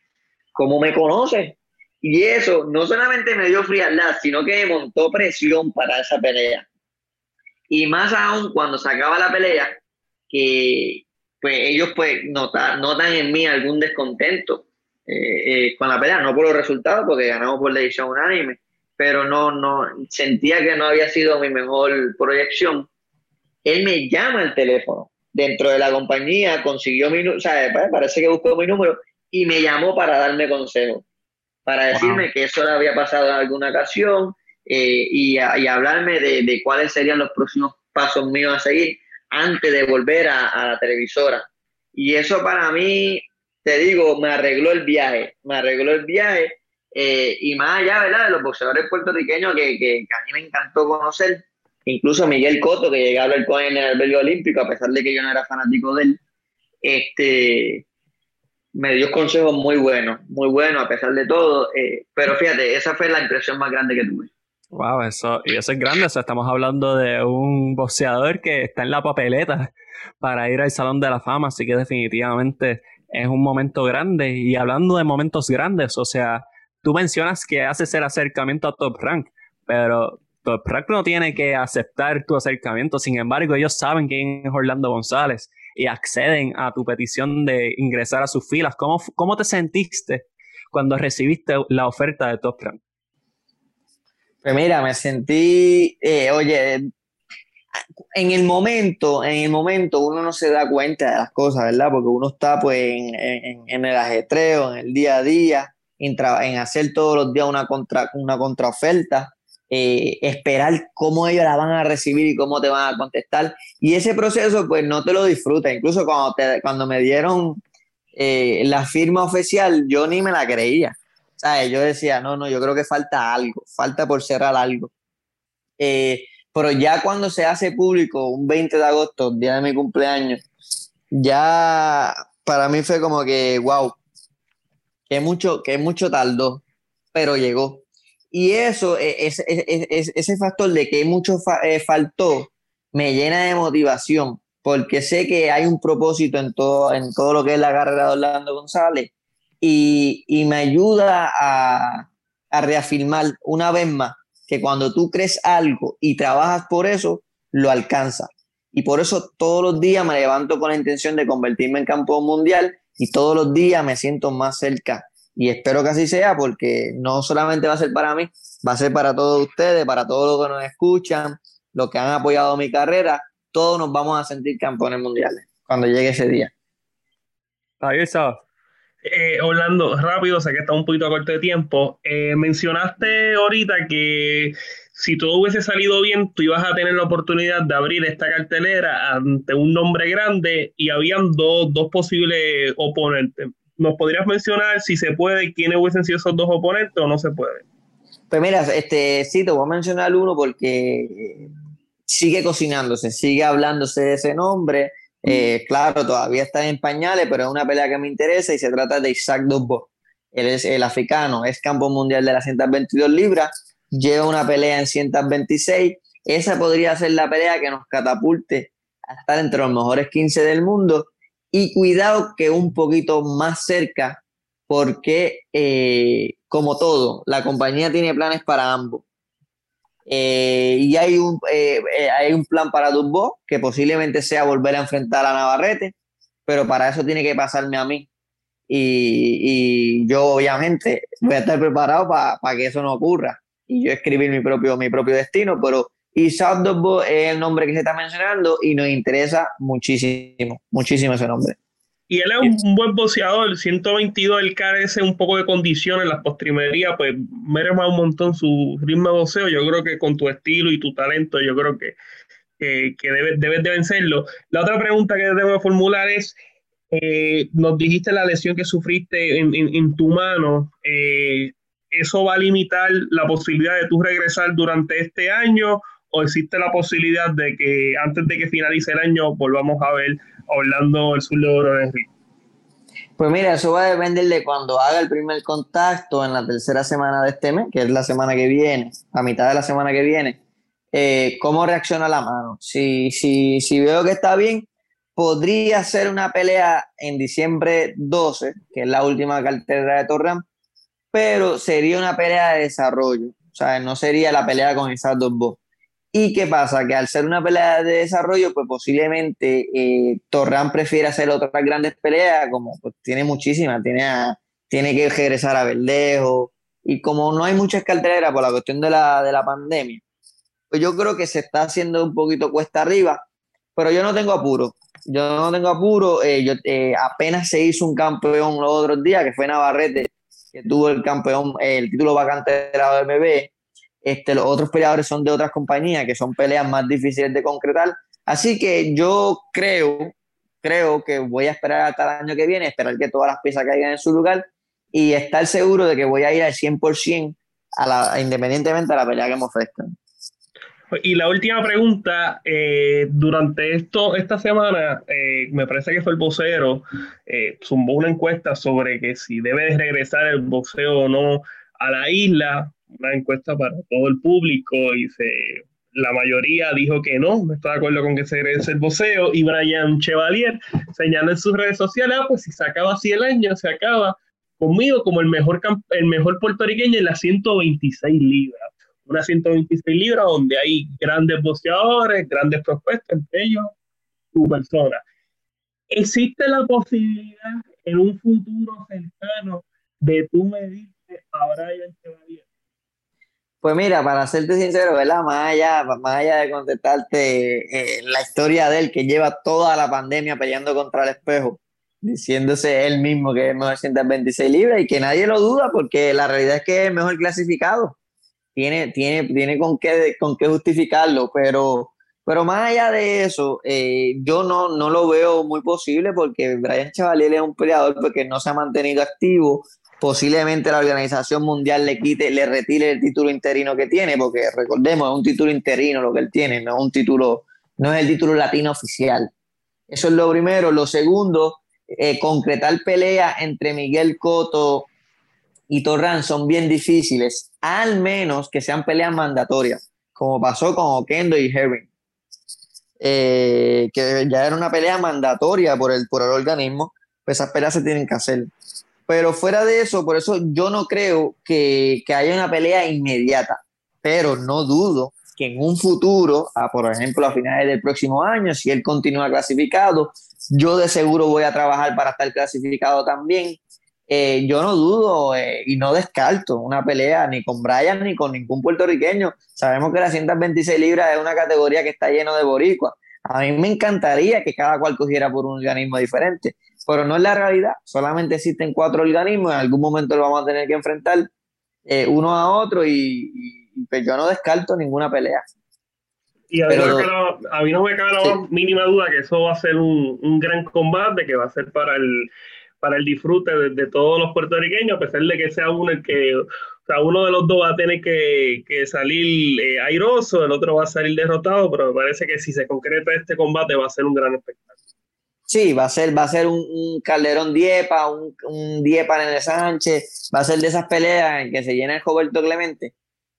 ¿cómo me conoce? Y eso no solamente me dio frialdad, sino que me montó presión para esa pelea. Y más aún cuando se acaba la pelea, que pues ellos pues notan, notan en mí algún descontento eh, eh, con la pelea, no por los resultados, porque ganamos por decisión unánime, pero no, no, sentía que no había sido mi mejor proyección. Él me llama al teléfono dentro de la compañía, consiguió mi número, o sea, pues, parece que buscó mi número y me llamó para darme consejo, para decirme que eso le había pasado en alguna ocasión eh, y, hablarme de, cuáles serían los próximos pasos míos a seguir antes de volver a, la televisora. Y eso para mí, te digo, me arregló el viaje, me arregló el viaje eh, y más allá, ¿verdad? De los boxeadores puertorriqueños que, que, que a mí me encantó conocer, incluso Miguel Coto, que llegué a hablar con él en el albergue olímpico, a pesar de que yo no era fanático de él, este, me dio consejos muy buenos, muy buenos a pesar de todo. Eh, pero fíjate, esa fue la impresión más grande que tuve. Wow, eso, y eso es grande. O estamos hablando de un boxeador que está en la papeleta para ir al Salón de la Fama, así que definitivamente es un momento grande. Y hablando de momentos grandes, o sea, tú mencionas que haces el acercamiento a Top Rank, pero Top no tiene que aceptar tu acercamiento, sin embargo, ellos saben quién es Orlando González y acceden a tu petición de ingresar a sus filas. ¿Cómo, cómo te sentiste cuando recibiste la oferta de Top? Pues mira, me sentí, eh, oye, en el momento, en el momento uno no se da cuenta de las cosas, ¿verdad? Porque uno está pues en, en, el ajetreo, en el día a día, en, en hacer todos los días una, contra, una contraoferta eh, esperar cómo ellos la van a recibir y cómo te van a contestar. Y ese proceso, pues no te lo disfrutas. Incluso cuando, cuando me dieron eh, la firma oficial, yo ni me la creía. ¿Sabes? Yo decía, no, no, yo creo que falta algo, falta por cerrar algo. Eh, pero ya cuando se hace público, un 20 de agosto, día de mi cumpleaños, ya para mí fue como que, wow, que mucho, que mucho tardó, pero llegó. Y eso, e, ese factor de que mucho eh, faltó, me llena de motivación, porque sé que hay un propósito en todo, en todo lo que es la carrera de Orlando González y, me ayuda a, a reafirmar una vez más que cuando tú crees algo y trabajas por eso, lo alcanzas. y por eso todos los días me levanto con la intención de convertirme en campeón mundial y todos los días me siento más cerca. Y espero que así sea porque no solamente va a ser para mí, va a ser para todos ustedes, para todos los que nos escuchan, los que han apoyado mi carrera, todos nos vamos a sentir campeones mundiales cuando llegue ese día. Ahí está. Eh, Orlando, rápido, sé que está un poquito a corto de tiempo. Eh, mencionaste ahorita que si todo hubiese salido bien, tú ibas a tener la oportunidad de abrir esta cartelera ante un nombre grande y habían dos, dos posibles oponentes. ¿Nos podrías mencionar, si se puede, quiénes hubiesen sido esos dos oponentes o no se puede? Pues mira, este, sí, te voy a mencionar uno porque sigue cocinándose, sigue hablándose de ese nombre eh, claro, todavía está en pañales, pero es una pelea que me interesa y se trata de Isaac Dubbo. Él es el africano, es campo mundial de las 122 libras, lleva una pelea en 126. Esa podría ser la pelea que nos catapulte a estar entre los mejores 15 del mundo. Y cuidado que un poquito más cerca, porque eh, como todo, la compañía tiene planes para ambos. Eh, y hay un, eh, hay un plan para Dubbo que posiblemente sea volver a enfrentar a Navarrete, pero para eso tiene que pasarme a mí. Y, y yo obviamente voy a estar preparado para que eso no ocurra y yo escribir mi propio, mi propio destino, pero Isaac Dubbo es el nombre que se está mencionando y nos interesa muchísimo, muchísimo ese nombre. Y él es un, buen boxeador, 122, él carece un poco de condición en las postrimerías, pues merma un montón su ritmo de boxeo. Yo creo que con tu estilo y tu talento, yo creo que, que, debes, de vencerlo. La otra pregunta que que formular es, eh, nos dijiste la lesión que sufriste en, tu mano, eh, ¿eso va a limitar la posibilidad de tú regresar durante este año o existe la posibilidad de que antes de que finalice el año volvamos a ver Orlando el sur de Oro Enrique? Pues mira, eso va a depender de cuando haga el primer contacto en la tercera semana de este mes, que es la semana que viene, a mitad de la semana que viene, eh, cómo reacciona la mano. Si, si, si veo que está bien, podría ser una pelea en diciembre 12, que es la última cartera de Torram, pero sería una pelea de desarrollo. O sea, no sería la pelea con esas dos voces. ¿Y qué pasa? Que al ser una pelea de desarrollo, pues posiblemente eh, Torran prefiere hacer otras grandes peleas, como pues, tiene muchísimas, tiene, tiene que regresar a Verdejo, y como no hay muchas carteras por la cuestión de la, de la pandemia, pues yo creo que se está haciendo un poquito cuesta arriba, pero yo no tengo apuro. Yo no tengo apuro. Eh, yo, eh, apenas se hizo un campeón los otros días, que fue Navarrete, que tuvo el campeón, el título vacante de la OMB este, los otros peleadores son de otras compañías, que son peleas más difíciles de concretar. Así que yo creo, creo que voy a esperar hasta el año que viene, esperar que todas las piezas caigan en su lugar y estar seguro de que voy a ir al 100% a la, independientemente de la pelea que me ofrezcan. Y la última pregunta, eh, durante esto, esta semana, eh, me parece que fue el vocero, eh, zumbó una encuesta sobre que si debe regresar el boxeo o no a la isla una encuesta para todo el público y se, la mayoría dijo que no, no está de acuerdo con que se regrese el voceo y Brian Chevalier señaló en sus redes sociales, ah, pues si se acaba así el año, se acaba conmigo como el mejor, el mejor puertorriqueño en las 126 libras. Una 126 libras donde hay grandes boxeadores, grandes prospectos, entre ellos tu persona. ¿Existe la posibilidad en un futuro cercano de tú medirte a Brian Chevalier? Pues mira, para serte sincero, ¿verdad? Más allá, más allá de contestarte eh, la historia de él, que lleva toda la pandemia peleando contra el espejo, diciéndose él mismo que es 926 libras y que nadie lo duda, porque la realidad es que es el mejor clasificado. Tiene, tiene, tiene con, qué, con qué justificarlo, pero, pero más allá de eso, eh, yo no, no lo veo muy posible porque Brian Chevalier es un peleador porque no se ha mantenido activo posiblemente la Organización Mundial le quite, le retire el título interino que tiene, porque recordemos, es un título interino lo que él tiene, no es un título, no es el título latino oficial. Eso es lo primero. Lo segundo, eh, concretar peleas entre Miguel Coto y Torran son bien difíciles, al menos que sean peleas mandatorias, como pasó con Okendo y Herring, eh, que ya era una pelea mandatoria por el, por el organismo, pues esas peleas se tienen que hacer. Pero fuera de eso, por eso yo no creo que, haya una pelea inmediata, pero no dudo que en un futuro, por ejemplo a finales del próximo año, si él continúa clasificado, yo de seguro voy a trabajar para estar clasificado también. Eh, yo no dudo eh, y no descarto una pelea ni con Brian ni con ningún puertorriqueño. Sabemos que las 126 libras es una categoría que está lleno de boricuas. A mí me encantaría que cada cual cogiera por un organismo diferente, pero no es la realidad. Solamente existen cuatro organismos, en algún momento lo vamos a tener que enfrentar eh, uno a otro y, pues yo no descarto ninguna pelea. Y a, mí, no me cabe la mínima duda que eso va a ser un, un gran combate, que va a ser para el para el disfrute de, todos los puertorriqueños, a pesar de que sea uno el que, o sea, uno de los dos va a tener que, salir eh, airoso, el otro va a salir derrotado, pero me parece que si se concreta este combate va a ser un gran espectáculo. Sí, va a ser, va a ser un, Calderón Diepa, un, un Diepa en el Sánchez, va a ser de esas peleas en que se llena el Roberto Clemente.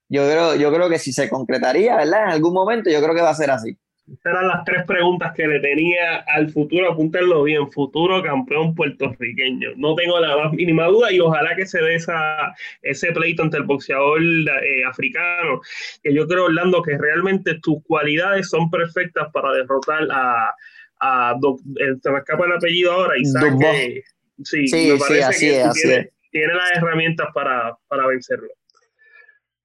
Yo creo, yo creo que si se concretaría, ¿verdad? En algún momento, yo creo que va a ser así. Estas eran las tres preguntas que le tenía al futuro, apúntenlo bien, futuro campeón puertorriqueño. No tengo la más mínima duda y ojalá que se dé esa, ese pleito entre el boxeador eh, africano, que yo creo, Orlando, que realmente tus cualidades son perfectas para derrotar a... a eh, se me escapa el apellido ahora, y que... Sí, me parece que tiene, las herramientas para, para vencerlo.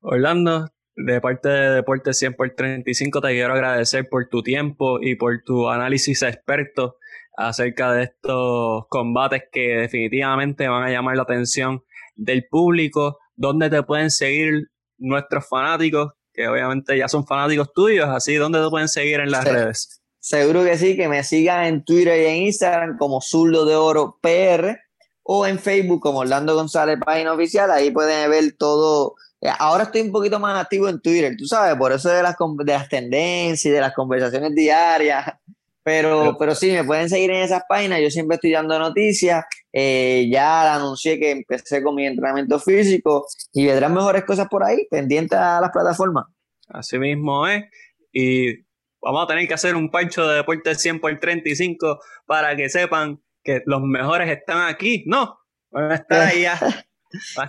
Orlando, de parte de Deporte 100 por 35 te quiero agradecer por tu tiempo y por tu análisis experto acerca de estos combates que definitivamente van a llamar la atención del público, donde te pueden seguir nuestros fanáticos, que obviamente ya son fanáticos tuyos, así, ¿dónde te pueden seguir en las redes? Seguro que sí, que me sigan en Twitter y en Instagram como Zurdo de Oro PR o en Facebook como Orlando González, página oficial, ahí pueden ver todo ahora estoy un poquito más activo en Twitter, tú sabes, por eso de las, de las tendencias y de las conversaciones diarias. Pero, pero sí, me pueden seguir en esas páginas. Yo siempre estoy dando noticias. Eh, ya anuncié que empecé con mi entrenamiento físico y vendrán mejores cosas por ahí, pendientes a las plataformas. Así mismo es. Y vamos a tener que hacer un pancho de deporte 100 por 35 para que sepan que los mejores están aquí. No, van a estar (laughs) ahí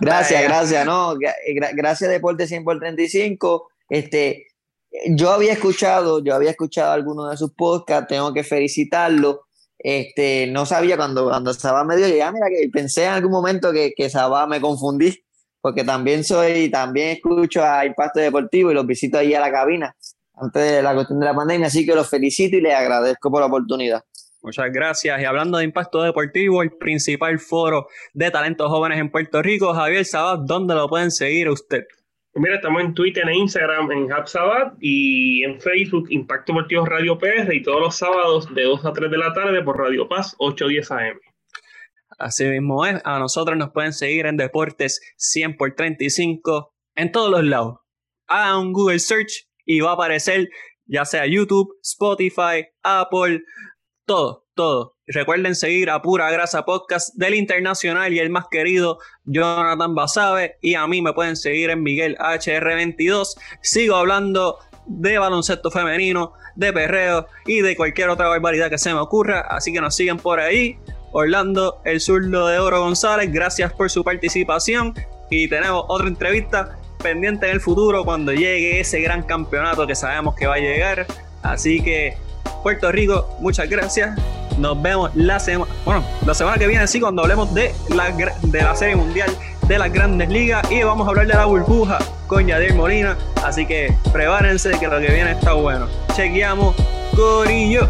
Gracias, gracias, no, gracias Deporte 100 por 35. Este, yo había escuchado, yo había escuchado algunos de sus podcasts, tengo que felicitarlo. Este, no sabía cuando, cuando Sabá me dio, ya mira que pensé en algún momento que, que Sabá me confundí, porque también soy, también escucho a Impacto Deportivo y los visito ahí a la cabina antes de la cuestión de la pandemia, así que los felicito y les agradezco por la oportunidad. Muchas gracias. Y hablando de impacto deportivo, el principal foro de talentos jóvenes en Puerto Rico, Javier Sabat, ¿dónde lo pueden seguir usted? Pues mira, estamos en Twitter e Instagram en Sabat y en Facebook Impacto Deportivo Radio PR y todos los sábados de 2 a 3 de la tarde por Radio Paz 810 AM. Así mismo es, a nosotros nos pueden seguir en Deportes 100 por 35 en todos los lados. Hagan un Google Search y va a aparecer ya sea YouTube, Spotify, Apple, todo, todo. Recuerden seguir a Pura Grasa Podcast del internacional y el más querido Jonathan Basabe. Y a mí me pueden seguir en Miguel HR22. Sigo hablando de baloncesto femenino, de perreo y de cualquier otra barbaridad que se me ocurra. Así que nos siguen por ahí. Orlando, el zurdo de Oro González, gracias por su participación. Y tenemos otra entrevista pendiente en el futuro cuando llegue ese gran campeonato que sabemos que va a llegar. Así que Puerto Rico, muchas gracias. Nos vemos la semana, bueno, la semana que viene, sí, cuando hablemos de la, de la Serie Mundial de las Grandes Ligas y vamos a hablar de la burbuja con Yadir Molina. Así que prepárense que lo que viene está bueno. Chequeamos, Corillo.